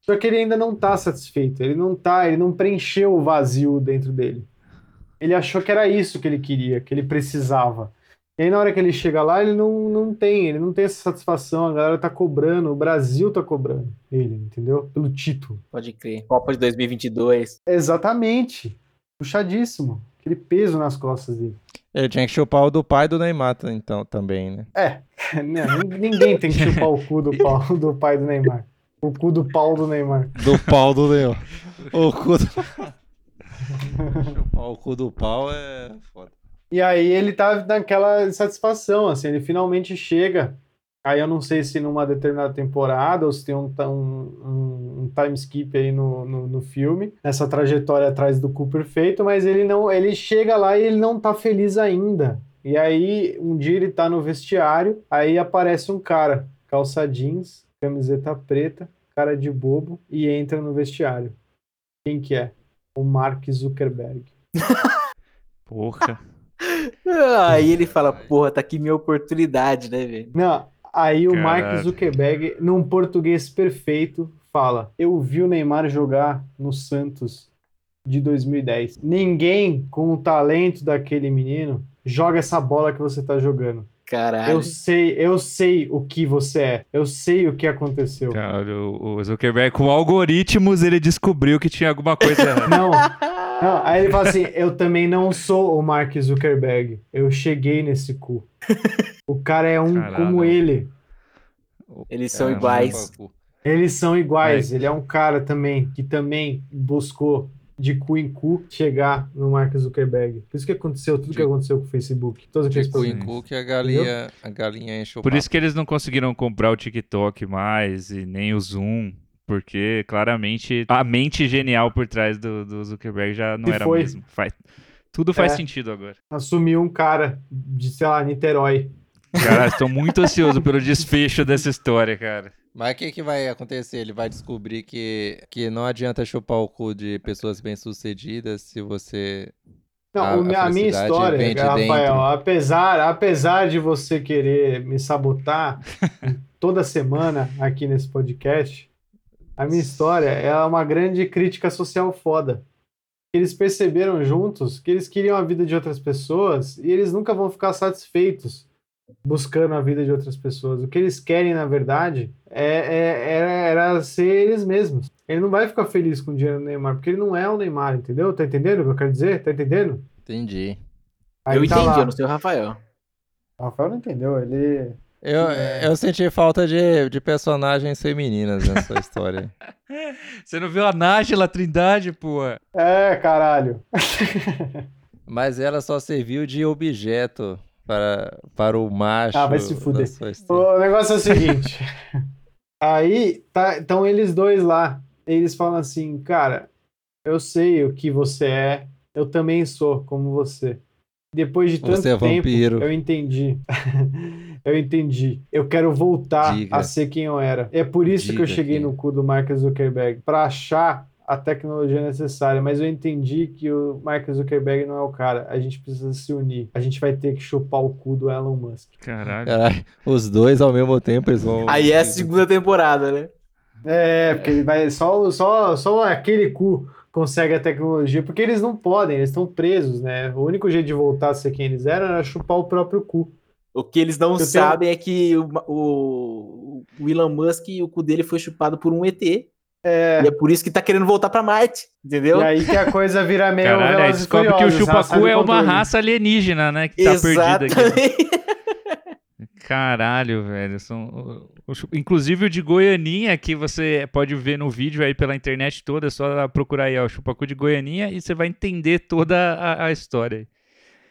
Só que ele ainda não tá satisfeito. Ele não tá, ele não preencheu o vazio dentro dele. Ele achou que era isso que ele queria, que ele precisava. E aí, na hora que ele chega lá, ele não, não tem, ele não tem essa satisfação, a galera tá cobrando, o Brasil tá cobrando ele, entendeu? Pelo título. Pode crer. Copa de 2022. Exatamente. Puxadíssimo. Aquele peso nas costas dele. Ele tinha que chupar o do pai do Neymar, então, também, né? [laughs] Não, nin- Ninguém tem que chupar o cu do, pau, do pai do Neymar. O cu do pau do Neymar. Do pau do Neymar. O cu do... [laughs] chupar o cu do pau é foda. E aí ele tá naquela satisfação, assim, ele finalmente chega. Aí eu não sei se numa determinada temporada ou se tem um, um, um time skip aí no, no, no filme, nessa trajetória atrás do cu perfeito, mas ele não, ele chega lá e ele não tá feliz ainda. E aí um dia ele tá no vestiário, aí aparece um cara, calça jeans, camiseta preta, cara de bobo e entra no vestiário. Quem que é? O Mark Zuckerberg. [laughs] Porra. [laughs] Aí ele fala, porra, tá aqui minha oportunidade, né, velho? Não, aí o Mark Caraca. Zuckerberg, num português perfeito, fala: Eu vi o Neymar jogar no Santos de 2010. Ninguém com o talento daquele menino joga essa bola que você tá jogando. Caralho. Eu sei, eu sei o que você é. Eu sei o que aconteceu. Cara, o, o Zuckerberg, com algoritmos, ele descobriu que tinha alguma coisa [laughs] errada. Não. Não, aí ele fala assim: Eu também não sou o Mark Zuckerberg. Eu cheguei nesse cu. O cara é um Caralho. como ele. Eles são É, iguais. chupa o cu. Eles são iguais. Ele é um cara também que também buscou de cu em cu chegar no Mark Zuckerberg. Por isso que aconteceu tudo que De- aconteceu com o Facebook. Todos De cu em cu que a galinha, a galinha enche o Por papo. isso que eles não conseguiram comprar o TikTok mais e nem o Zoom. Porque claramente a mente genial por trás do, do Zuckerberg já não E era foi. a mesma. Faz, tudo faz É. sentido agora. Assumiu um cara de, sei lá, Niterói. Cara, [laughs] estou muito ansioso pelo desfecho dessa história, cara. Mas o que, que vai acontecer? Ele vai descobrir que, que não adianta chupar o cu de pessoas bem-sucedidas se você. Não, A- a a, minha felicidade história, vem de Rafael, dentro. apesar, apesar de você querer me sabotar [laughs] toda semana aqui nesse podcast, a minha história é uma grande crítica social foda. Eles perceberam juntos que eles queriam a vida de outras pessoas e eles nunca vão ficar satisfeitos buscando a vida de outras pessoas. O que eles querem, na verdade, é, é- era, era ser eles mesmos. Ele não vai ficar feliz com o dinheiro do Neymar, porque ele não é o Neymar, entendeu? Tá entendendo o que eu quero dizer? Tá entendendo? Entendi. Aí eu tá entendi, lá. eu não sei o Rafael. O Rafael não entendeu, ele. Eu, É. eu senti falta de, de personagens femininas nessa história. [laughs] Você não viu a Nájila Trindade, pô? É, caralho. [laughs] Mas ela só serviu de objeto para, para o macho. Ah, vai se fuder. da sua história. O negócio é o seguinte. [laughs] Aí, tá, então eles dois lá, eles falam assim, cara, eu sei o que você é, eu também sou como você. Depois de tanto Você é tempo, vampiro. eu entendi. Eu entendi. Eu quero voltar Diga. a ser quem eu era. É por isso que eu Diga cheguei que- no cu do Mark Zuckerberg, pra achar a tecnologia necessária, mas eu entendi que o Mark Zuckerberg não é o cara. A gente precisa se unir. A gente vai ter que chupar o cu do Elon Musk. Caralho. Caralho, os dois ao mesmo tempo eles vão. Aí é a segunda temporada, né? É, porque ele vai só, só, só aquele cu consegue a tecnologia, porque eles não podem, eles estão presos, né? O único jeito de voltar a ser quem eles eram era chupar o próprio cu. O que eles não tenho- sabem é que o, o, o Elon Musk, o cu dele foi chupado por um ET. É. E é por isso que tá querendo voltar pra Marte, entendeu? E aí que a coisa vira meio Caralho, aí descobre que o chupacu é uma raça alienígena, né? Que tá perdida aqui. Exatamente. Caralho, velho. São... Inclusive o de Goianinha, que você pode ver no vídeo aí pela internet toda, é só procurar aí, ó, o Chupacu de Goianinha, e você vai entender toda a, a história.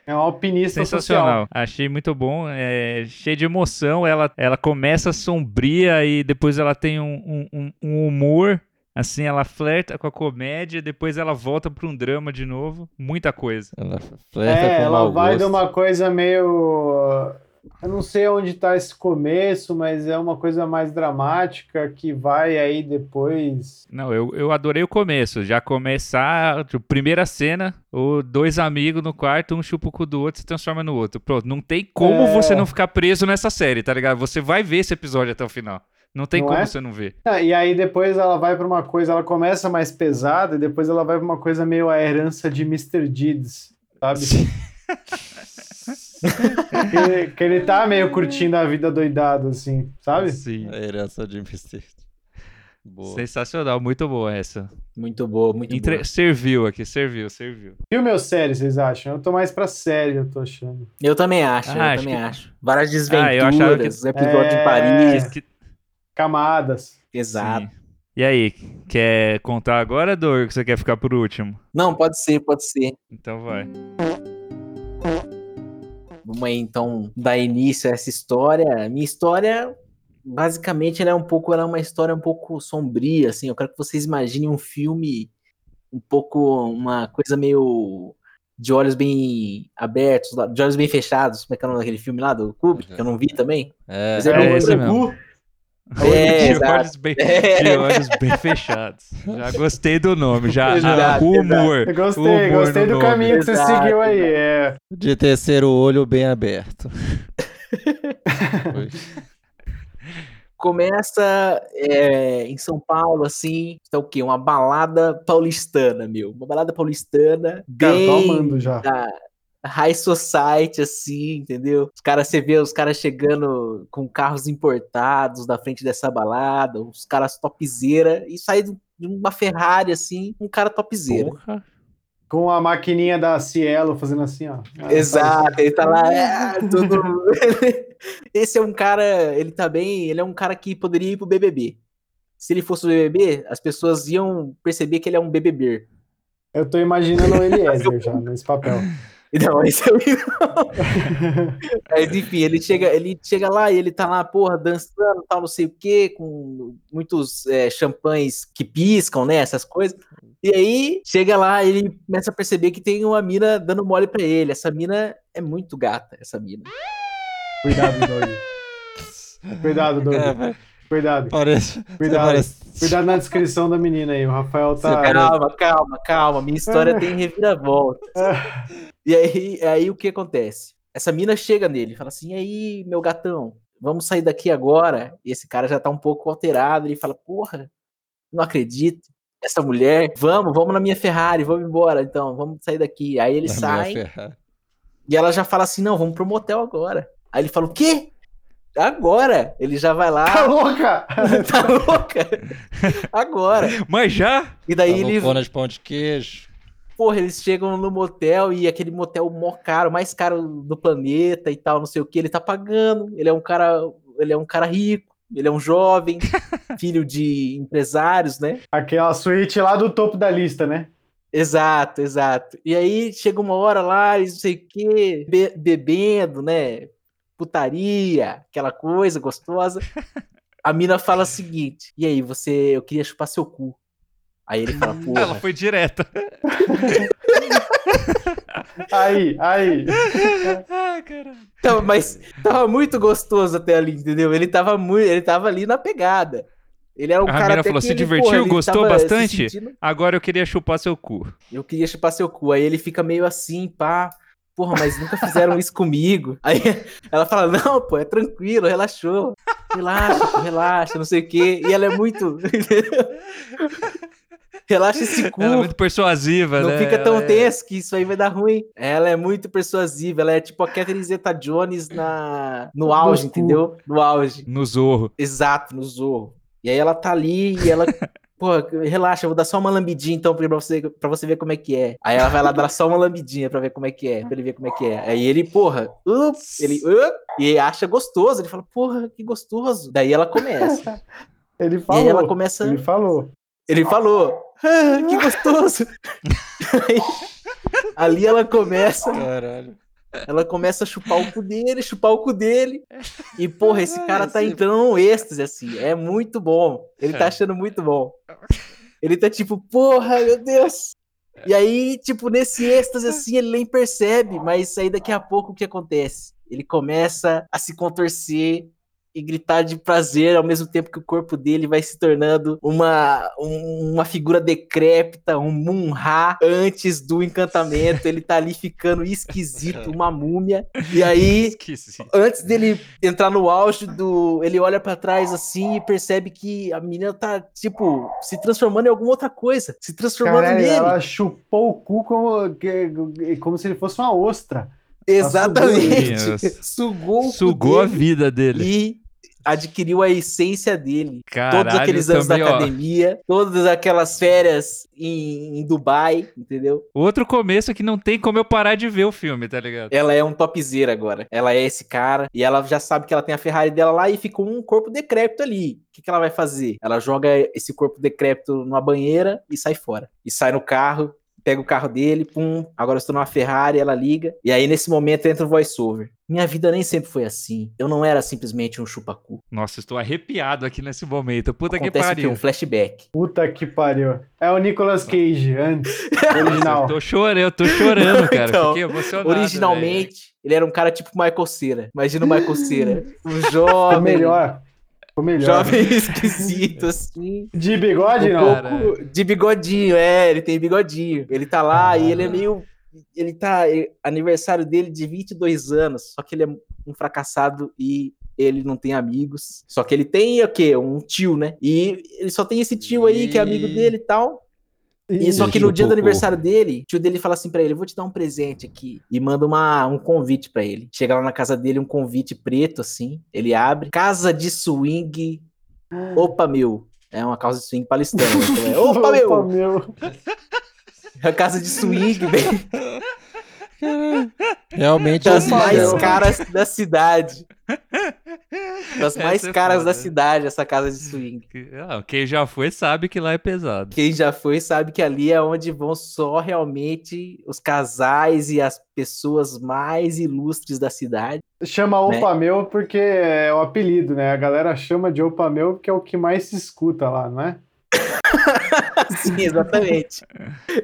É um alpinista Sensacional. Achei muito bom. É, cheio de emoção. Ela, ela começa sombria e depois ela tem um, um- um- um humor. Assim, ela flerta com a comédia, depois ela volta para um drama de novo. Muita coisa. Ela social. flerta É, com ela vai de uma coisa meio. Eu não sei onde tá esse começo, mas é uma coisa mais dramática que vai aí depois. Não, eu, eu adorei o começo. Já começar, tipo, primeira cena, o dois amigos no quarto, um chupa o cu do outro e se transforma no outro. Pronto, não tem como É. você não ficar preso nessa série, tá ligado? Você vai ver esse episódio até o final. Não tem Não como é? você não ver. Ah, e aí depois ela vai pra uma coisa, ela começa mais pesada e depois ela vai pra uma coisa meio a herança de Mr. Deeds, sabe? [laughs] que, que ele tá meio curtindo a vida doidado, assim, sabe? Sim. A herança de Mr. Boa. Sensacional, muito boa essa. Muito boa, muito Entre- boa. Serviu aqui, serviu, serviu. Filme ou série, vocês acham? Eu tô mais pra série, eu tô achando. Eu também acho, Ah, eu acho também que- acho. Várias Ah, eu achava que- desventuras, episódio É. em Paris. Que- Camadas. Exato. sim. E aí, quer contar agora, Dor, que você quer ficar por último? Não, pode ser, pode ser. Então vai. Vamos aí, então, dar início a essa história. Minha história, basicamente, ela é um pouco, ela é uma história um pouco sombria, assim. Eu quero que vocês imaginem um filme um pouco, uma coisa meio de olhos bem abertos, de olhos bem fechados. Como é que é o nome daquele filme lá do Kubrick, que eu não vi também? É, Mas é, É bem esse tranquilo. De É, exato. olhos bem, É. de olhos bem fechados. Já gostei do nome, já. Exato, ah, o humor. Eu gostei, humor gostei do nome. caminho que você Exato, seguiu aí. É. de terceiro olho bem aberto. [laughs] Começa é, em São Paulo, assim, tá o quê? Uma balada paulistana, meu. Uma balada paulistana, Cara, tô bem amando já. da high society, assim, entendeu? Os caras, você vê os caras chegando com carros importados na frente dessa balada, os caras topzeira, e sai de uma Ferrari, assim, um cara topzeira. Porra. Com a maquininha da Cielo fazendo assim, ó. Ah, Exato, ele tá lá, é, tudo. [laughs] Esse é um cara, ele tá bem, ele é um cara que poderia ir pro BBB. Se ele fosse o BBB, as pessoas iam perceber que ele é um BBB. Eu tô imaginando o Eliezer já nesse papel. [laughs] Não, esse é o [laughs] Mas enfim, ele chega, ele chega lá e ele tá lá, porra, dançando, tal, não sei o quê, com muitos é, champanhes que piscam, né? Essas coisas. E aí, chega lá, ele começa a perceber que tem uma mina dando mole pra ele. Essa mina é muito gata, essa mina. Cuidado, Doug. [laughs] Cuidado, Doug. É, Cuidado. parece. Cuidado. parece- Cuidado na descrição da menina aí. O Rafael tá. Calma, calma, calma. Minha história tem reviravolta. [laughs] E aí, aí o que acontece? Essa mina chega nele e fala assim: e aí, meu gatão, vamos sair daqui agora? E esse cara já tá um pouco alterado. Ele fala: porra, não acredito. Essa mulher, vamos, vamos na minha Ferrari, vamos embora, então, vamos sair daqui. Aí ele Na sai e ela já fala assim: não, vamos pro motel agora. Aí ele fala: o quê? Agora! Ele já vai lá. Tá louca? [laughs] tá louca? [laughs] Agora! Mas já? E daí Tá ele de pão de queijo. Porra, eles chegam no motel e aquele motel mó caro, mais caro do planeta e tal, não sei o que, ele tá pagando. Ele é um cara, ele é um cara rico, ele é um jovem, [laughs] filho de empresários, né? Aquela suíte lá do topo da lista, né? Exato, exato. E aí chega uma hora lá, eles não sei o que, bebendo, né? Putaria, aquela coisa gostosa. [laughs] A mina fala o seguinte: E aí, você, eu queria chupar seu cu. Aí ele fala, [laughs] Ela porra. foi direta. [laughs] Aí, aí. ah, caralho. Tava, mas tava muito gostoso até ali, entendeu? Ele tava muito, ele tava ali na pegada. Ele era um A cara mina falou, que "Se ele, divertiu? ele Gostou tava se bastante?" sentindo- Agora eu queria chupar seu cu. Eu queria chupar seu cu. Aí ele fica meio assim, pá. Porra, mas nunca fizeram isso comigo. [laughs] Aí ela fala, não, pô, é tranquilo, relaxou. Relaxa, relaxa, não sei o quê. E ela é muito. Relaxa esse cu. [laughs] Ela é muito persuasiva, Não né? fica tão Ela é- tenso que isso aí vai dar ruim. Ela é muito persuasiva. Ela é tipo a Catherine Zeta-Jones na... no auge, cu. entendeu? No auge. No zorro. Exato, no Zorro. E aí ela tá ali e ela. [laughs] Pô, relaxa, eu vou dar só uma lambidinha então pra você, pra você ver como é que é. Aí ela vai lá dar só uma lambidinha pra ver como é que é, pra ele ver como é que é. Aí ele, porra, up, ele, [laughs] up, e acha gostoso. Ele fala, porra, que gostoso. Daí ela começa. Ele E aí falou. ela começa. Ele falou. Ele falou, ah, que gostoso. [laughs] Aí, ali ela começa. Caralho. Ela começa a chupar o cu dele, chupar o cu dele. E, porra, esse [laughs] cara tá entrando num êxtase, assim. É muito bom. Ele tá achando muito bom. Ele tá tipo, porra, meu Deus. E aí, tipo, nesse êxtase, assim, ele nem percebe. Mas aí, daqui a pouco, o que acontece? Ele começa a se contorcer e gritar de prazer ao mesmo tempo que o corpo dele vai se tornando uma, um- uma figura decrépita, um Munra antes do encantamento. Ele tá ali ficando esquisito, [laughs] uma múmia. E aí, Esqueci. antes dele entrar no auge do. Ele olha pra trás assim e percebe que a menina tá, tipo, se transformando em alguma outra coisa. Se transformando Caralho, nele. ela chupou o cu como, como se ele fosse uma ostra. Exatamente. Sugou Sugou a vida dele. e adquiriu a essência dele. Caralho, Todos aqueles anos também, da ó. academia, todas aquelas férias em, em Dubai, entendeu? Outro começo que não tem como eu parar de ver o filme, tá ligado? Ela é um topzera agora. Ela é esse cara e ela já sabe que ela tem a Ferrari dela lá e ficou um corpo decrépito ali. O que, que ela vai fazer? Ela joga esse corpo decrépito numa banheira e sai fora. E sai no carro, pega o carro dele, pum, agora eu estou numa Ferrari, ela liga. E aí nesse momento entra o voiceover. Minha vida nem sempre foi assim. Eu não era simplesmente um chupacu. Nossa, estou arrepiado aqui nesse momento. Puta que Acontece o quê? pariu. Um flashback. Puta que pariu. É o Nicolas Cage, antes, [laughs] original. Eu tô chorando, eu tô chorando, [laughs] cara. Então, Fiquei emocionado. Originalmente, ele era um cara tipo Michael Cera. Imagina o Michael Cera. [laughs] Ficou jovem. melhor. Ficou melhor. Jovem [laughs] esquisito, [laughs] assim. De bigode, Um não? Caralho. De bigodinho, é, ele tem bigodinho. Ele tá lá e ele é meio. Ele tá. Aniversário dele de 22 anos, só que ele é um fracassado e ele não tem amigos. Só que ele tem o quê? Um tio, né? E ele só tem esse tio aí que é amigo dele e tal. E só que no dia do aniversário dele, o tio dele fala assim pra ele: Eu vou te dar um presente aqui. E manda uma, um convite pra ele. Chega lá na casa dele, um convite preto, assim. Ele abre. Casa de swing. Opa, meu. É uma casa de swing [laughs] palestana. então é, Opa, meu! meu. [laughs] A casa de swing, [laughs] velho. Realmente Das é mais caras da cidade. Das Essa mais é caras foda. da cidade, essa casa de swing. Ah, Quem já foi sabe que lá é pesado. Quem já foi sabe que ali é onde vão só realmente os casais e as pessoas mais ilustres da cidade. Chama Opa Meu porque é o apelido, né? A galera chama de Opa Meu porque é o que mais se escuta lá, não é? [laughs] Sim, exatamente.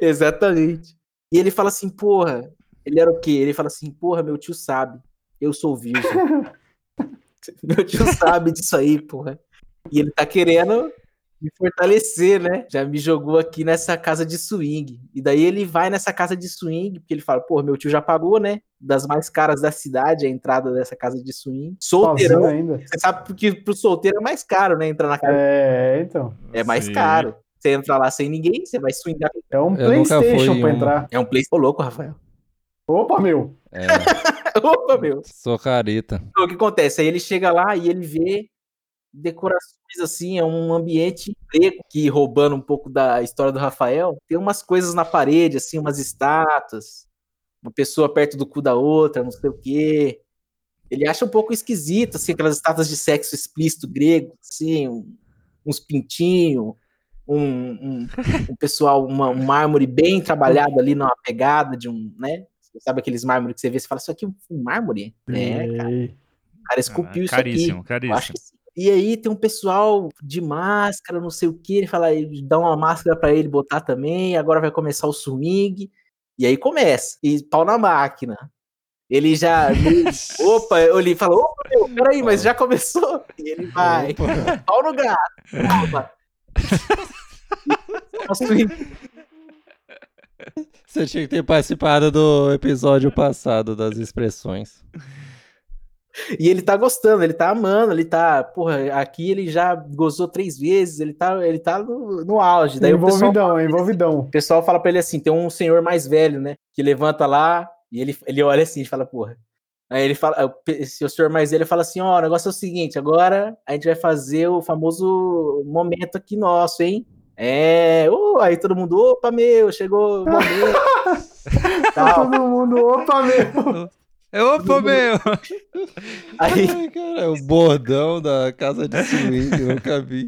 exatamente. E ele fala assim, porra, ele era o quê? Ele fala assim, porra, meu tio sabe, eu sou virgem. [laughs] meu tio sabe disso aí, porra. E ele tá querendo me fortalecer, né? Já me jogou aqui nessa casa de swing. E daí ele vai nessa casa de swing, porque ele fala, porra, meu tio já pagou, né? Das mais caras da cidade, a entrada dessa casa de swing. Sozinho Solteirão. ainda. Você sabe porque pro solteiro é mais caro, né? Entrar na casa. É, então. É mais Sim. caro. Você entra lá sem ninguém, você vai swingar. É um Eu Playstation pra um- entrar. É um play Ô, louco, Rafael. Opa, meu! É, [laughs] Opa, meu. sou careta. Então, o que acontece? Aí ele chega lá e ele vê decorações assim, é um ambiente preto que roubando um pouco da história do Rafael, tem umas coisas na parede, assim, umas estátuas, uma pessoa perto do cu da outra, não sei o quê. Ele acha um pouco esquisito, assim, aquelas estátuas de sexo explícito grego, assim, um- uns pintinhos, um, um, um pessoal, uma- um mármore bem trabalhado ali numa pegada de um, né? Sabe aqueles mármores que você vê, você fala, isso aqui é um mármore? É, cara, o cara esculpiu isso caríssimo, aqui. caríssimo. Eu acho que sim. E aí tem um pessoal de máscara, não sei o que, ele fala, ele dá uma máscara pra ele botar também, agora vai começar o swing, e aí começa, e pau na máquina. Ele já. [laughs] Opa, eu li e fala: opa, meu, peraí, mas já começou? E ele vai. Opa. Pau no gato. Calma. [laughs] Você tinha que ter participado do episódio passado das expressões. E ele tá gostando, ele tá amando, ele tá. Porra, aqui ele já gozou três vezes, ele tá, ele tá no, no auge. Daí o pessoal, envolvidão, envolvidão. o pessoal fala pra ele assim: tem um senhor mais velho, né? Que levanta lá e ele, ele olha assim e fala, porra. Aí ele fala, esse o senhor mais velho fala assim: ó, o negócio é o seguinte, agora a gente vai fazer o famoso momento aqui nosso, hein? É, uh, aí todo mundo, opa, meu, chegou o momento. [laughs] tal. Todo mundo, opa, meu. É, Opa, meu! [laughs] Aí, Ai, cara, é o bordão da casa de swing, eu nunca vi.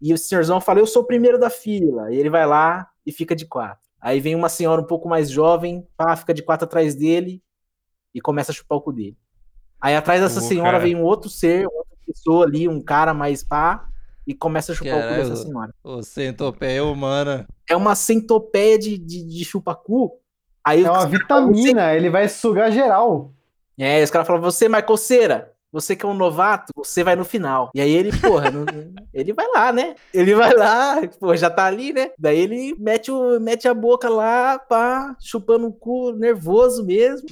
E o senhorzão fala: Eu sou o primeiro da fila. E ele vai lá e fica de quatro. Aí vem uma senhora um pouco mais jovem, pá, fica de quatro atrás dele e começa a chupar o cu dele. Aí atrás dessa Pô, senhora cara. vem um outro ser, outra pessoa ali, um cara mais pá, e começa a chupar o cu dessa senhora. Ô, centopeia humana. É uma centopeia de, de, de chupacu. Aí É uma vitamina, ele vai sugar geral. É, os caras falam, você, Michael Cera, você que é um novato, você vai no final. E aí ele, porra, não- [laughs] ele vai lá, né? Ele vai lá, pô, já tá ali, né? Daí ele mete, o, mete a boca lá, pá, chupando o cu, nervoso mesmo.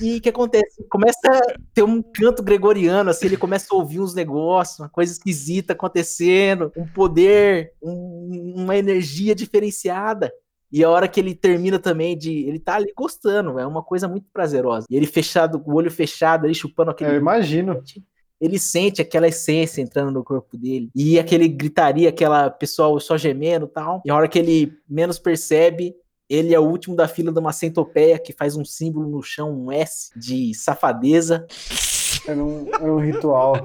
E o que acontece? Começa a ter um canto gregoriano, assim, ele começa a ouvir uns negócios, uma coisa esquisita acontecendo, um poder, um- uma energia diferenciada. E a hora que ele termina também de. Ele tá ali gostando, é uma coisa muito prazerosa. E ele fechado, com o olho fechado, ali chupando Eu aquele. imagino. Ele sente aquela essência entrando no corpo dele. E aquele gritaria, aquela pessoal só gemendo e tal. E a hora que ele menos percebe, ele é o último da fila de uma centopeia que faz um símbolo no chão, um S de safadeza. Era um, era um ritual.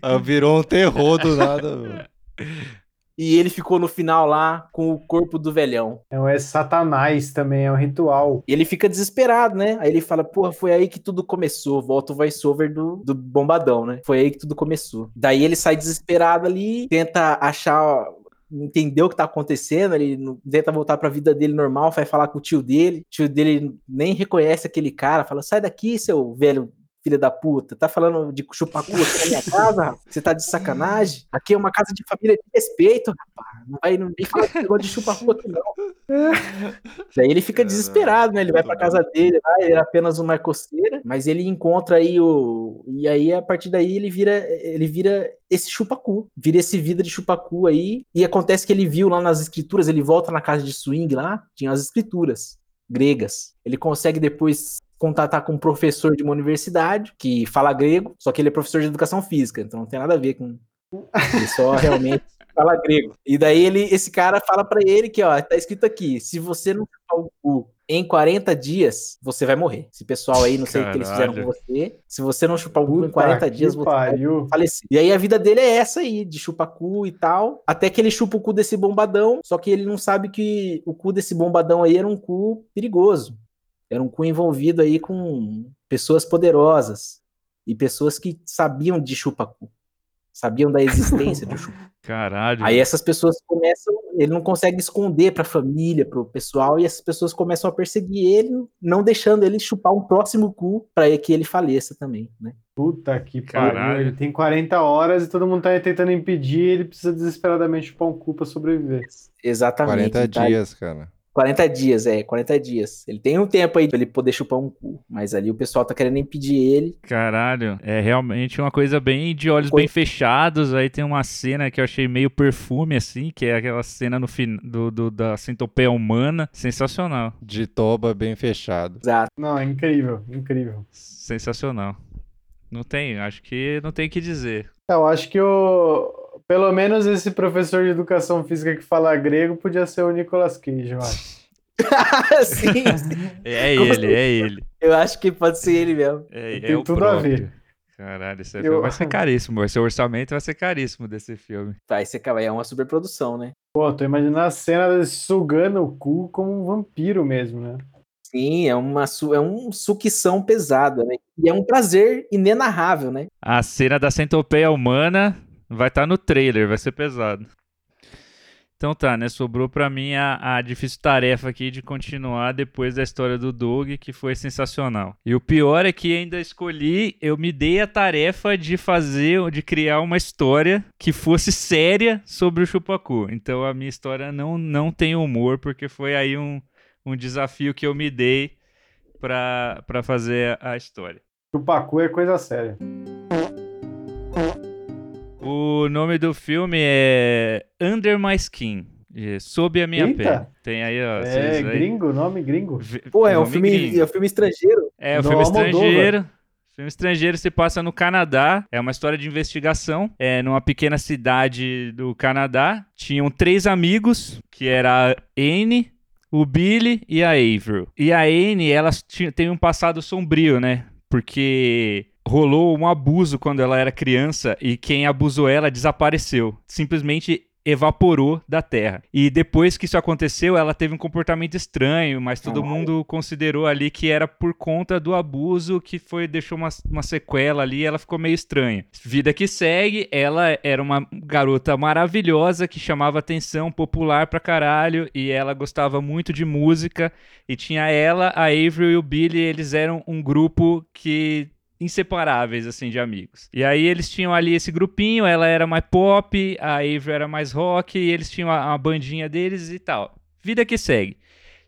Ah, virou um terror do nada, meu. [laughs] E ele ficou no final lá com o corpo do velhão. É um é satanás também, é um ritual. E ele fica desesperado, né? Aí ele fala, porra, foi aí que tudo começou. Volta o voice-over do, do bombadão, né? Foi aí que tudo começou. Daí ele sai desesperado ali, tenta achar, entender o que tá acontecendo, ele tenta voltar pra vida dele normal, vai falar com o tio dele. O tio dele nem reconhece aquele cara, fala, sai daqui, seu velho filho da puta. Tá falando de chupar cu aqui na minha casa? rapaz? Você tá de sacanagem? Aqui é uma casa de família de respeito, rapaz. Não vai não vem falar de negócio de chupar cu aqui, não. [laughs] Daí ele fica desesperado, né? Ele vai pra casa dele lá, ele era apenas uma coceira, mas ele encontra aí o. E aí, a partir daí, ele vira, ele vira esse chupacu, vira esse vida de chupacu aí. E acontece que ele viu lá nas escrituras, ele volta na casa de swing lá, tinha as escrituras gregas. Ele consegue depois contatar com um professor de uma universidade que fala grego, só que ele é professor de educação física, então não tem nada a ver com. Ele só [laughs] realmente fala grego. E daí ele, esse cara fala pra ele que, ó, tá escrito aqui, se você não chupar o cu em 40 dias, você vai morrer. Esse pessoal aí, não sei o que eles fizeram com Caralho. você, se você não chupar o cu em Puta 40 que dias, você vai falecer. E aí a vida dele é essa aí, de chupar cu e tal, até que ele chupa o cu desse bombadão, só que ele não sabe que o cu desse bombadão aí era um cu perigoso. Era um cu envolvido aí com pessoas poderosas e pessoas que sabiam de chupa-cu. Sabiam da existência do chupa. [laughs] Caralho. Aí essas pessoas começam, ele não consegue esconder pra família, pro pessoal, e essas pessoas começam a perseguir ele, não deixando ele chupar um próximo cu pra que ele faleça também, né? Puta que pariu. Ele tem 40 horas e todo mundo tá tentando impedir, ele precisa desesperadamente chupar um cu pra sobreviver. Exatamente. 40 tá? dias, cara. 40 dias, é, 40 dias. Ele tem um tempo aí pra ele poder chupar um cu, mas ali o pessoal tá querendo impedir ele. Caralho, é realmente uma coisa bem de olhos Coi- bem fechados. Aí tem uma cena que eu achei meio perfume, assim, que é aquela cena no fin... do, do- da centopeia humana. Sensacional. De toba bem fechado. Exato. Não, é incrível, incrível. Sensacional. Não tem, acho que não tem o que dizer. Eu acho que o. Pelo menos esse professor de educação física que fala grego podia ser o Nicolas Cage, eu acho. [laughs] sim, sim. É Como ele, é ele. eu acho que pode ser ele mesmo. É, Tem é o tudo a próprio. ver. Caralho, esse Eu- filme vai ser caríssimo. Vai ser o orçamento vai ser caríssimo desse filme. Vai ser, é uma superprodução, né? Pô, tô imaginando a cena dele sugando o cu como um vampiro mesmo, né? Sim, é uma su- é um sucção pesada, né? E é um prazer inenarrável, né? A cena da centopeia humana vai estar no trailer, vai ser pesado. Então tá, né? Sobrou pra mim a, a difícil tarefa aqui de continuar depois da história do Doug, que foi sensacional. E o pior é que ainda escolhi, eu me dei a tarefa de fazer, de criar uma história que fosse séria sobre o Chupacu. Então a minha história não, não tem humor, porque foi aí um, um desafio que eu me dei pra fazer a história. Chupacu é coisa séria. O nome do filme é Under My Skin. Sob a minha Eita. pele. Tem aí, ó. É aí. gringo, nome gringo. Pô, é um nome filme, gringo. é um filme estrangeiro. É, o Do filme estrangeiro. O filme estrangeiro se passa no Canadá. É uma história de investigação. É numa pequena cidade do Canadá. Tinham três amigos, que era a Anne, o Billy e a Avril. E a Anne, ela tem um passado sombrio, né? Porque rolou um abuso quando ela era criança e quem abusou ela desapareceu. Simplesmente evaporou da Terra. E depois que isso aconteceu, ela teve um comportamento estranho, mas todo mundo considerou ali que era por conta do abuso que foi deixou uma, uma sequela ali, e ela ficou meio estranha. Vida que segue, ela era uma garota maravilhosa que chamava atenção, popular pra caralho, e ela gostava muito de música, e tinha ela, a Avril e o Billy, eles eram um grupo que inseparáveis, assim, de amigos. E aí eles tinham ali esse grupinho, ela era mais pop, a Avril era mais rock, e eles tinham a, a bandinha deles e tal. Vida que segue.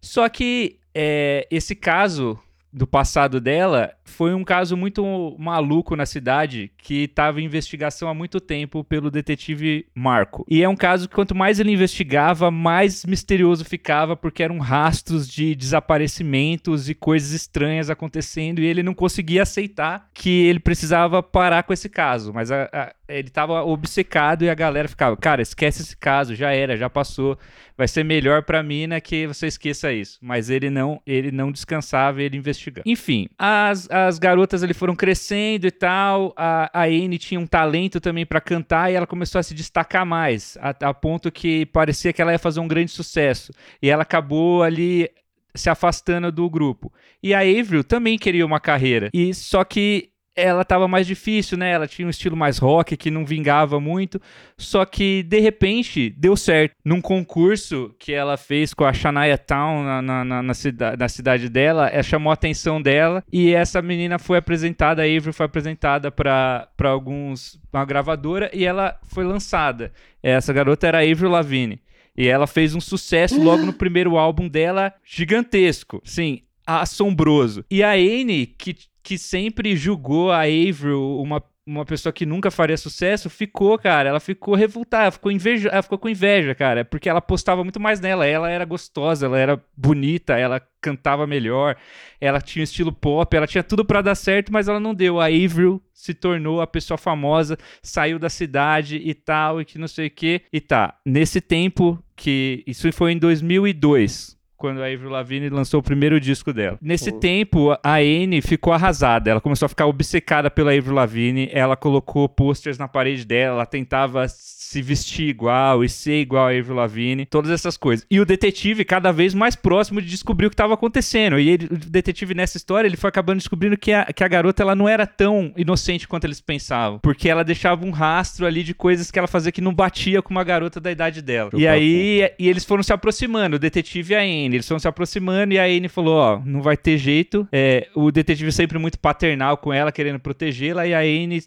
Só que é, esse caso do passado dela foi um caso muito maluco na cidade que estava em investigação há muito tempo pelo detetive Marco. E é um caso que quanto mais ele investigava, mais misterioso ficava porque eram rastros de desaparecimentos e coisas estranhas acontecendo e ele não conseguia aceitar que ele precisava parar com esse caso, mas a- a- ele estava obcecado e a galera ficava, cara, esquece esse caso, já era, já passou, vai ser melhor pra mina que você esqueça isso. Mas ele não, ele não descansava, ele investigava. Enfim, as, as garotas ali foram crescendo e tal. A, a Anne tinha um talento também pra cantar e ela começou a se destacar mais, a, a ponto que parecia que ela ia fazer um grande sucesso. E ela acabou ali se afastando do grupo. E a Avril também queria uma carreira. E só que ela tava mais difícil, né? Ela tinha um estilo mais rock que não vingava muito. Só que, de repente, deu certo. Num concurso que ela fez com a Shania Town na, na, na, na cida- na cidade dela, ela chamou a atenção dela. E essa menina foi apresentada, a Avery foi apresentada para alguns. uma gravadora e ela foi lançada. Essa garota era a Avril Lavigne. E ela fez um sucesso logo no [gasps] primeiro álbum dela, gigantesco. Sim, assombroso. E a Anne, que, que sempre julgou a Avril uma, uma pessoa que nunca faria sucesso, ficou, cara. Ela ficou revoltada, ficou, inveja, ela ficou com inveja, cara. Porque ela postava muito mais nela. Ela era gostosa, ela era bonita, ela cantava melhor, ela tinha estilo pop, ela tinha tudo pra dar certo, mas ela não deu. A Avril se tornou a pessoa famosa, saiu da cidade e tal, e que não sei o que. E tá, nesse tempo que. Isso foi em 2002 quando a Avril Lavigne lançou o primeiro disco dela. Nesse Pô. tempo, a Anne ficou arrasada. Ela começou a ficar obcecada pela Avril Lavigne. Ela colocou posters na parede dela. Ela tentava se vestir igual e ser igual a Avril Lavigne. Todas essas coisas. E o detetive, cada vez mais próximo de descobrir o que estava acontecendo. E ele- o detetive, nessa história, ele foi acabando descobrindo que a, que a garota ela não era tão inocente quanto eles pensavam. Porque ela deixava um rastro ali de coisas que ela fazia que não batia com uma garota da idade dela. E aí e, e eles foram se aproximando, o detetive e a Anne. Eles foram se aproximando e a Anne falou: Ó, não vai ter jeito. É, o detetive sempre muito paternal com ela, querendo protegê-la, e a Anne.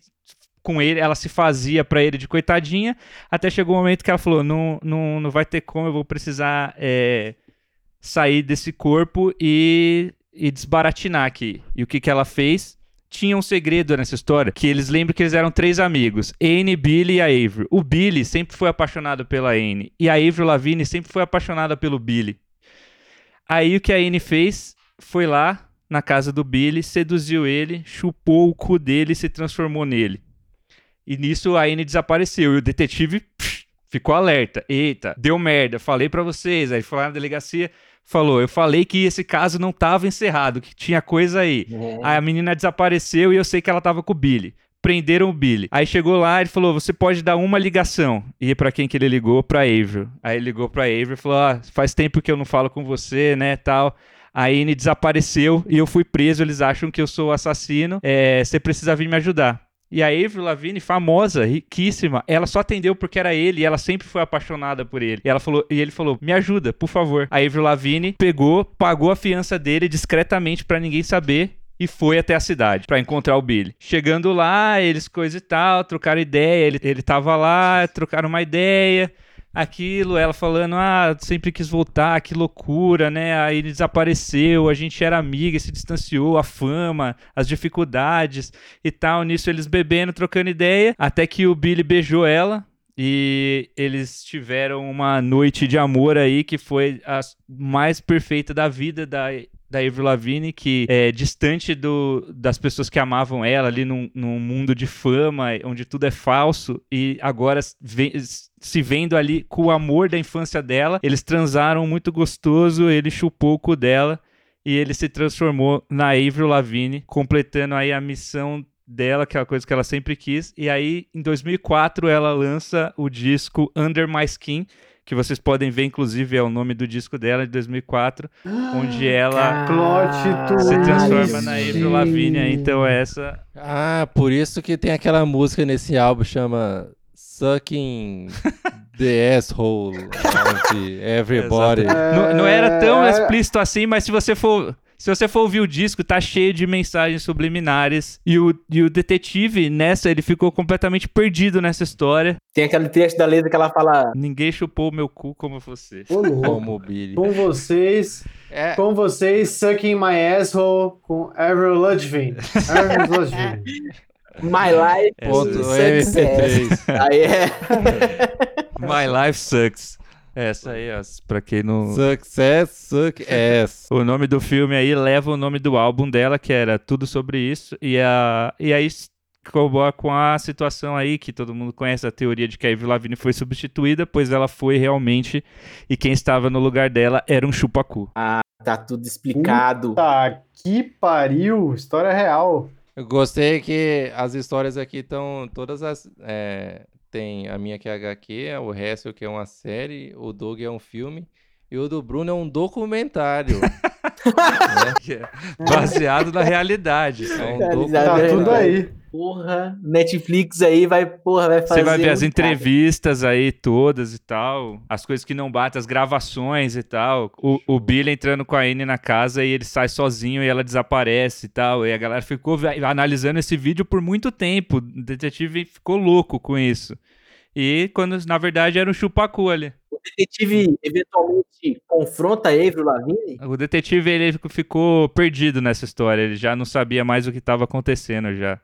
Com ele, ela se fazia pra ele de coitadinha, até chegou o um momento que ela falou: não, não, não vai ter como, eu vou precisar é, sair desse corpo e, e desbaratinar aqui. E o que, que ela fez? Tinha um segredo nessa história, que eles lembram que eles eram três amigos, Anne, Billy e a Avery. O Billy sempre foi apaixonado pela Anne, e a Avery Lavigne sempre foi apaixonada pelo Billy. Aí o que a Anne fez foi lá na casa do Billy, seduziu ele, chupou o cu dele e se transformou nele. E nisso a Anne desapareceu, e o detetive psh, ficou alerta. Eita, deu merda, falei pra vocês. Aí foi lá na delegacia, falou, eu falei que esse caso não tava encerrado, que tinha coisa aí. Aí a menina desapareceu e eu sei que ela tava com o Billy. Prenderam o Billy. Aí chegou lá, ele falou: Você pode dar uma ligação. E pra quem que ele ligou? Pra Avril. Aí ele ligou pra Avril e falou: ah, Faz tempo que eu não falo com você, né? Tal. A Anne desapareceu e eu fui preso. Eles acham que eu sou o assassino. É, você precisa vir me ajudar. E a Avril Lavigne, famosa, riquíssima, ela só atendeu porque era ele e ela sempre foi apaixonada por ele. E ela falou, e ele falou: "Me ajuda, por favor". A Avril Lavigne pegou, pagou a fiança dele discretamente pra ninguém saber e foi até a cidade pra encontrar o Billy. Chegando lá, eles coisa e tal, trocaram ideia, ele, ele tava lá, trocaram uma ideia, aquilo, ela falando, ah, sempre quis voltar, que loucura, né? Aí ele desapareceu, a gente era amiga, se distanciou, a fama, as dificuldades e tal. Nisso eles bebendo, trocando ideia, até que o Billy beijou ela. E eles tiveram uma noite de amor aí que foi a mais perfeita da vida da, da Avril Lavigne, que é distante do, das pessoas que amavam ela ali num, num mundo de fama, onde tudo é falso, e agora vem- se vendo ali com o amor da infância dela, eles transaram muito gostoso, ele chupou o cu dela e ele se transformou na Avril Lavigne, completando aí a missão dela, que é a coisa que ela sempre quis. E aí, em 2004, ela lança o disco Under My Skin, que vocês podem ver, inclusive, é o nome do disco dela, de 2004, onde ela se transforma na Avril Lavigne. aí, Então, essa... Ah, por isso que tem aquela música nesse álbum chama Sucking the Asshole of Everybody. Não, não era tão É. explícito assim, mas se você for. Se você for ouvir o disco, tá cheio de mensagens subliminares. E o, e o detetive, nessa, ele ficou completamente perdido nessa história. Tem aquele trecho da letra que ela fala. Ninguém chupou meu cu como você. Ô. Como o Billy. Com vocês, É, com vocês, Sucking My Asshole com Avril Lavigne. Avril Lavigne. [laughs] My life. ponto success. MP3. Aí é. My life sucks. Essa aí, ó, pra quem não. Success, suck ass. [laughs] O nome do filme aí leva o nome do álbum dela, que era Tudo Sobre Isso. E, a, e aí corrobora com a situação aí, que todo mundo conhece, a teoria de que a Avril Lavigne foi substituída, pois ela foi realmente, e quem estava no lugar dela era um chupacu. Tá tudo explicado. Tá, que pariu. História real. Eu gostei que as histórias aqui estão todas as. é, tem a minha que é HQ, o resto que é uma série, o Doug é um filme e o do Bruno é um documentário. [laughs] né? É Baseado na realidade. É um Cara, docu- já- Tá É tudo aí. Porra, Netflix aí vai, porra, vai fazer. Você vai ver as entrevistas aí todas e tal, as coisas que não batem, as gravações e tal. O, o Billy entrando com a Anne na casa e ele sai sozinho e ela desaparece e tal. E a galera ficou analisando esse vídeo por muito tempo. O detetive ficou louco com isso. E quando, na verdade, era um chupacu ali. O detetive eventualmente confronta Avril Lavigne. O detetive, ele ficou perdido nessa história. Ele já não sabia mais o que estava acontecendo já.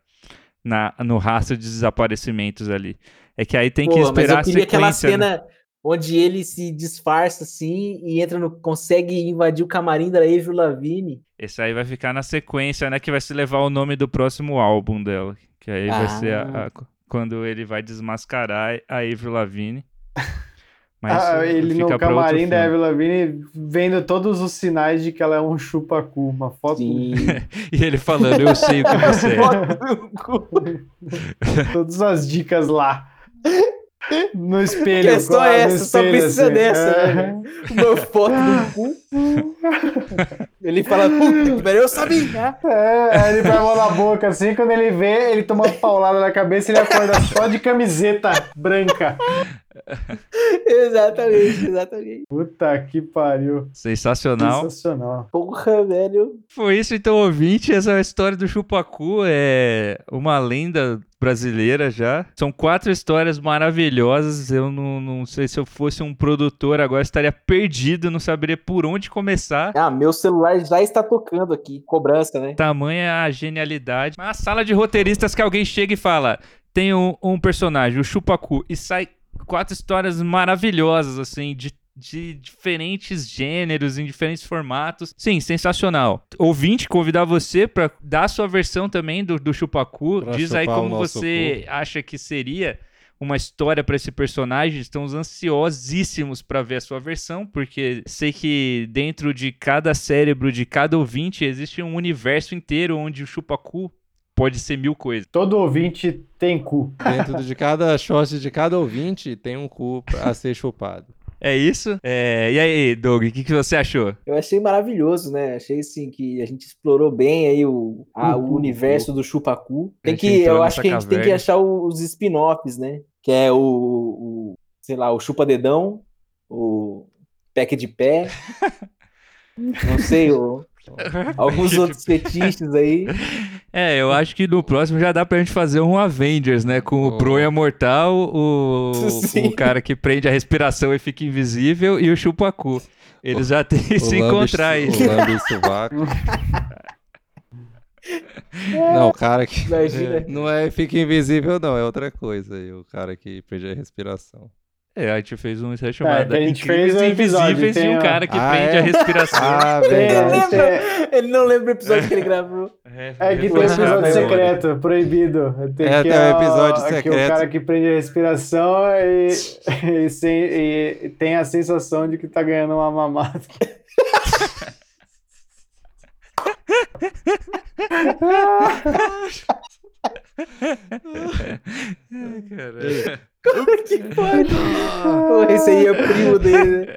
Na, no rastro de desaparecimentos ali. É que aí tem que mas esperar eu a queria aquela sequência, né? cena onde ele se disfarça assim e entra no. consegue invadir o camarim da Avril Lavigne. Esse aí vai ficar na sequência, né? Que vai se levar o nome do próximo álbum dela. Que aí vai Ah. ser a- a- quando ele vai desmascarar a Avril Lavigne. [laughs] Mas Ah, ele no camarim da. Avril Lavigne vendo todos os sinais de que ela é um chupacu. Uma foto, Sim. [laughs] E ele falando, eu sei o que você é. todas as dicas lá. No espelho. Que é só claro, essa, só espelho, precisa assim. dessa, É. né? Uma foto do cu. [laughs] Ele fala, puta que pariu, eu sabia. É, aí ele vai a mão na boca assim, quando ele vê, ele toma uma paulada na cabeça e ele acorda só de camiseta branca. exatamente, exatamente. Puta que pariu. Sensacional. Sensacional. Porra, velho. Foi isso então, ouvinte. Essa é a história do Chupacu. É uma lenda brasileira já. São quatro histórias maravilhosas. Eu não, não sei se eu fosse um produtor agora, estaria perdido, não saberia por onde começar. Ah, meu celular já está tocando aqui. Cobrança, né? Tamanha a genialidade. Uma sala de roteiristas que alguém chega e fala: tem um, um personagem, o Chupacu, e sai quatro histórias maravilhosas, assim, de, de diferentes gêneros, em diferentes formatos. Sim, sensacional. Ouvinte, convidar você pra dar a sua versão também do, do Chupacu. Pra Diz aí como você acha que seria uma história pra esse personagem. Estamos ansiosíssimos pra ver a sua versão, porque sei que dentro de cada cérebro de cada ouvinte existe um universo inteiro onde o chupacu pode ser mil coisas. Todo ouvinte tem cu. Dentro de cada shot de cada ouvinte tem um cu a ser chupado. É isso? É, e aí, Doug, o que, que você achou? Eu achei maravilhoso, né? Achei assim que a gente explorou bem aí o, a- o Uhum. universo do Chupacu. Tem que, eu acho que a gente tem que achar os spin-offs, né? Que é o, o, sei lá, o Chupa-Dedão, o Pack de Pé, [laughs] não sei, o- [laughs] alguns outros fetiches aí. [laughs] É, eu acho que no próximo já dá pra gente fazer um Avengers, né? Com o Oh. Bronha Mortal, [laughs] o, Sim. o cara que prende a respiração e fica invisível e o Chupacu. Eles já têm que O se encontrar aí. O sovaco. Não, o cara que. Imagina. Não é fica invisível, não, é outra coisa. aí, O cara que prende a respiração. É, a gente fez um chamado que a gente Incríveis fez um episódio, Invisíveis tem e um cara que Ah, prende é? a respiração. Ah, verdade. Ele tem- Ele não lembra o episódio que ele gravou. [laughs] É, É que tem um depois episódio secreto, proibido. Tem É, tem um episódio que secreto. o cara que prende a respiração e, [laughs] e sem- e tem a sensação de que tá ganhando uma mamada. [laughs] Caralho. que pariu. Porra, esse aí é o primo dele. né?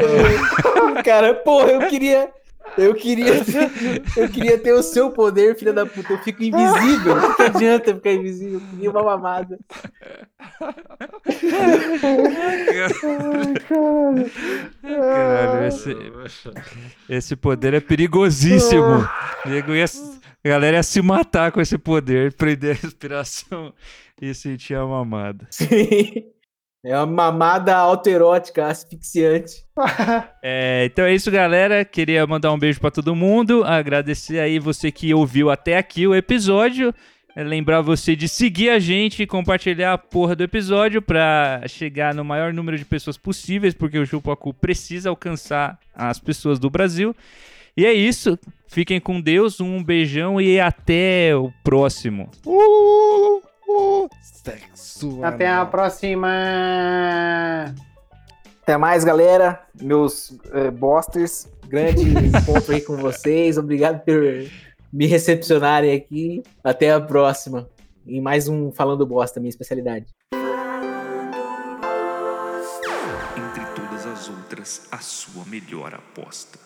Porra. Cara, porra, eu queria. Eu queria, ter, eu queria ter o seu poder, filha da puta. Eu fico invisível. O que adianta ficar invisível? Eu queria uma mamada. Caralho, esse, esse poder é perigosíssimo. Nego ia- a galera ia se matar com esse poder, [laughs] prender a respiração e sentir a mamada. Sim. [laughs] É uma mamada autoerótica, asfixiante. [laughs] É, então é isso, galera. Queria mandar um beijo pra todo mundo. Agradecer aí você que ouviu até aqui o episódio. É, lembrar você de seguir a gente e compartilhar a porra do episódio pra chegar no maior número de pessoas possíveis, porque o Chupacu precisa alcançar as pessoas do Brasil. E é isso. Fiquem com Deus. Um beijão e até o próximo. Uh, uh, sexo Até a próxima! Até mais, galera. Meus eh, bosters. Grande [laughs] encontro aí com vocês. Obrigado por me recepcionarem aqui. Até a próxima. E mais um Falando Bosta, minha especialidade. Entre todas as outras, a sua melhor aposta.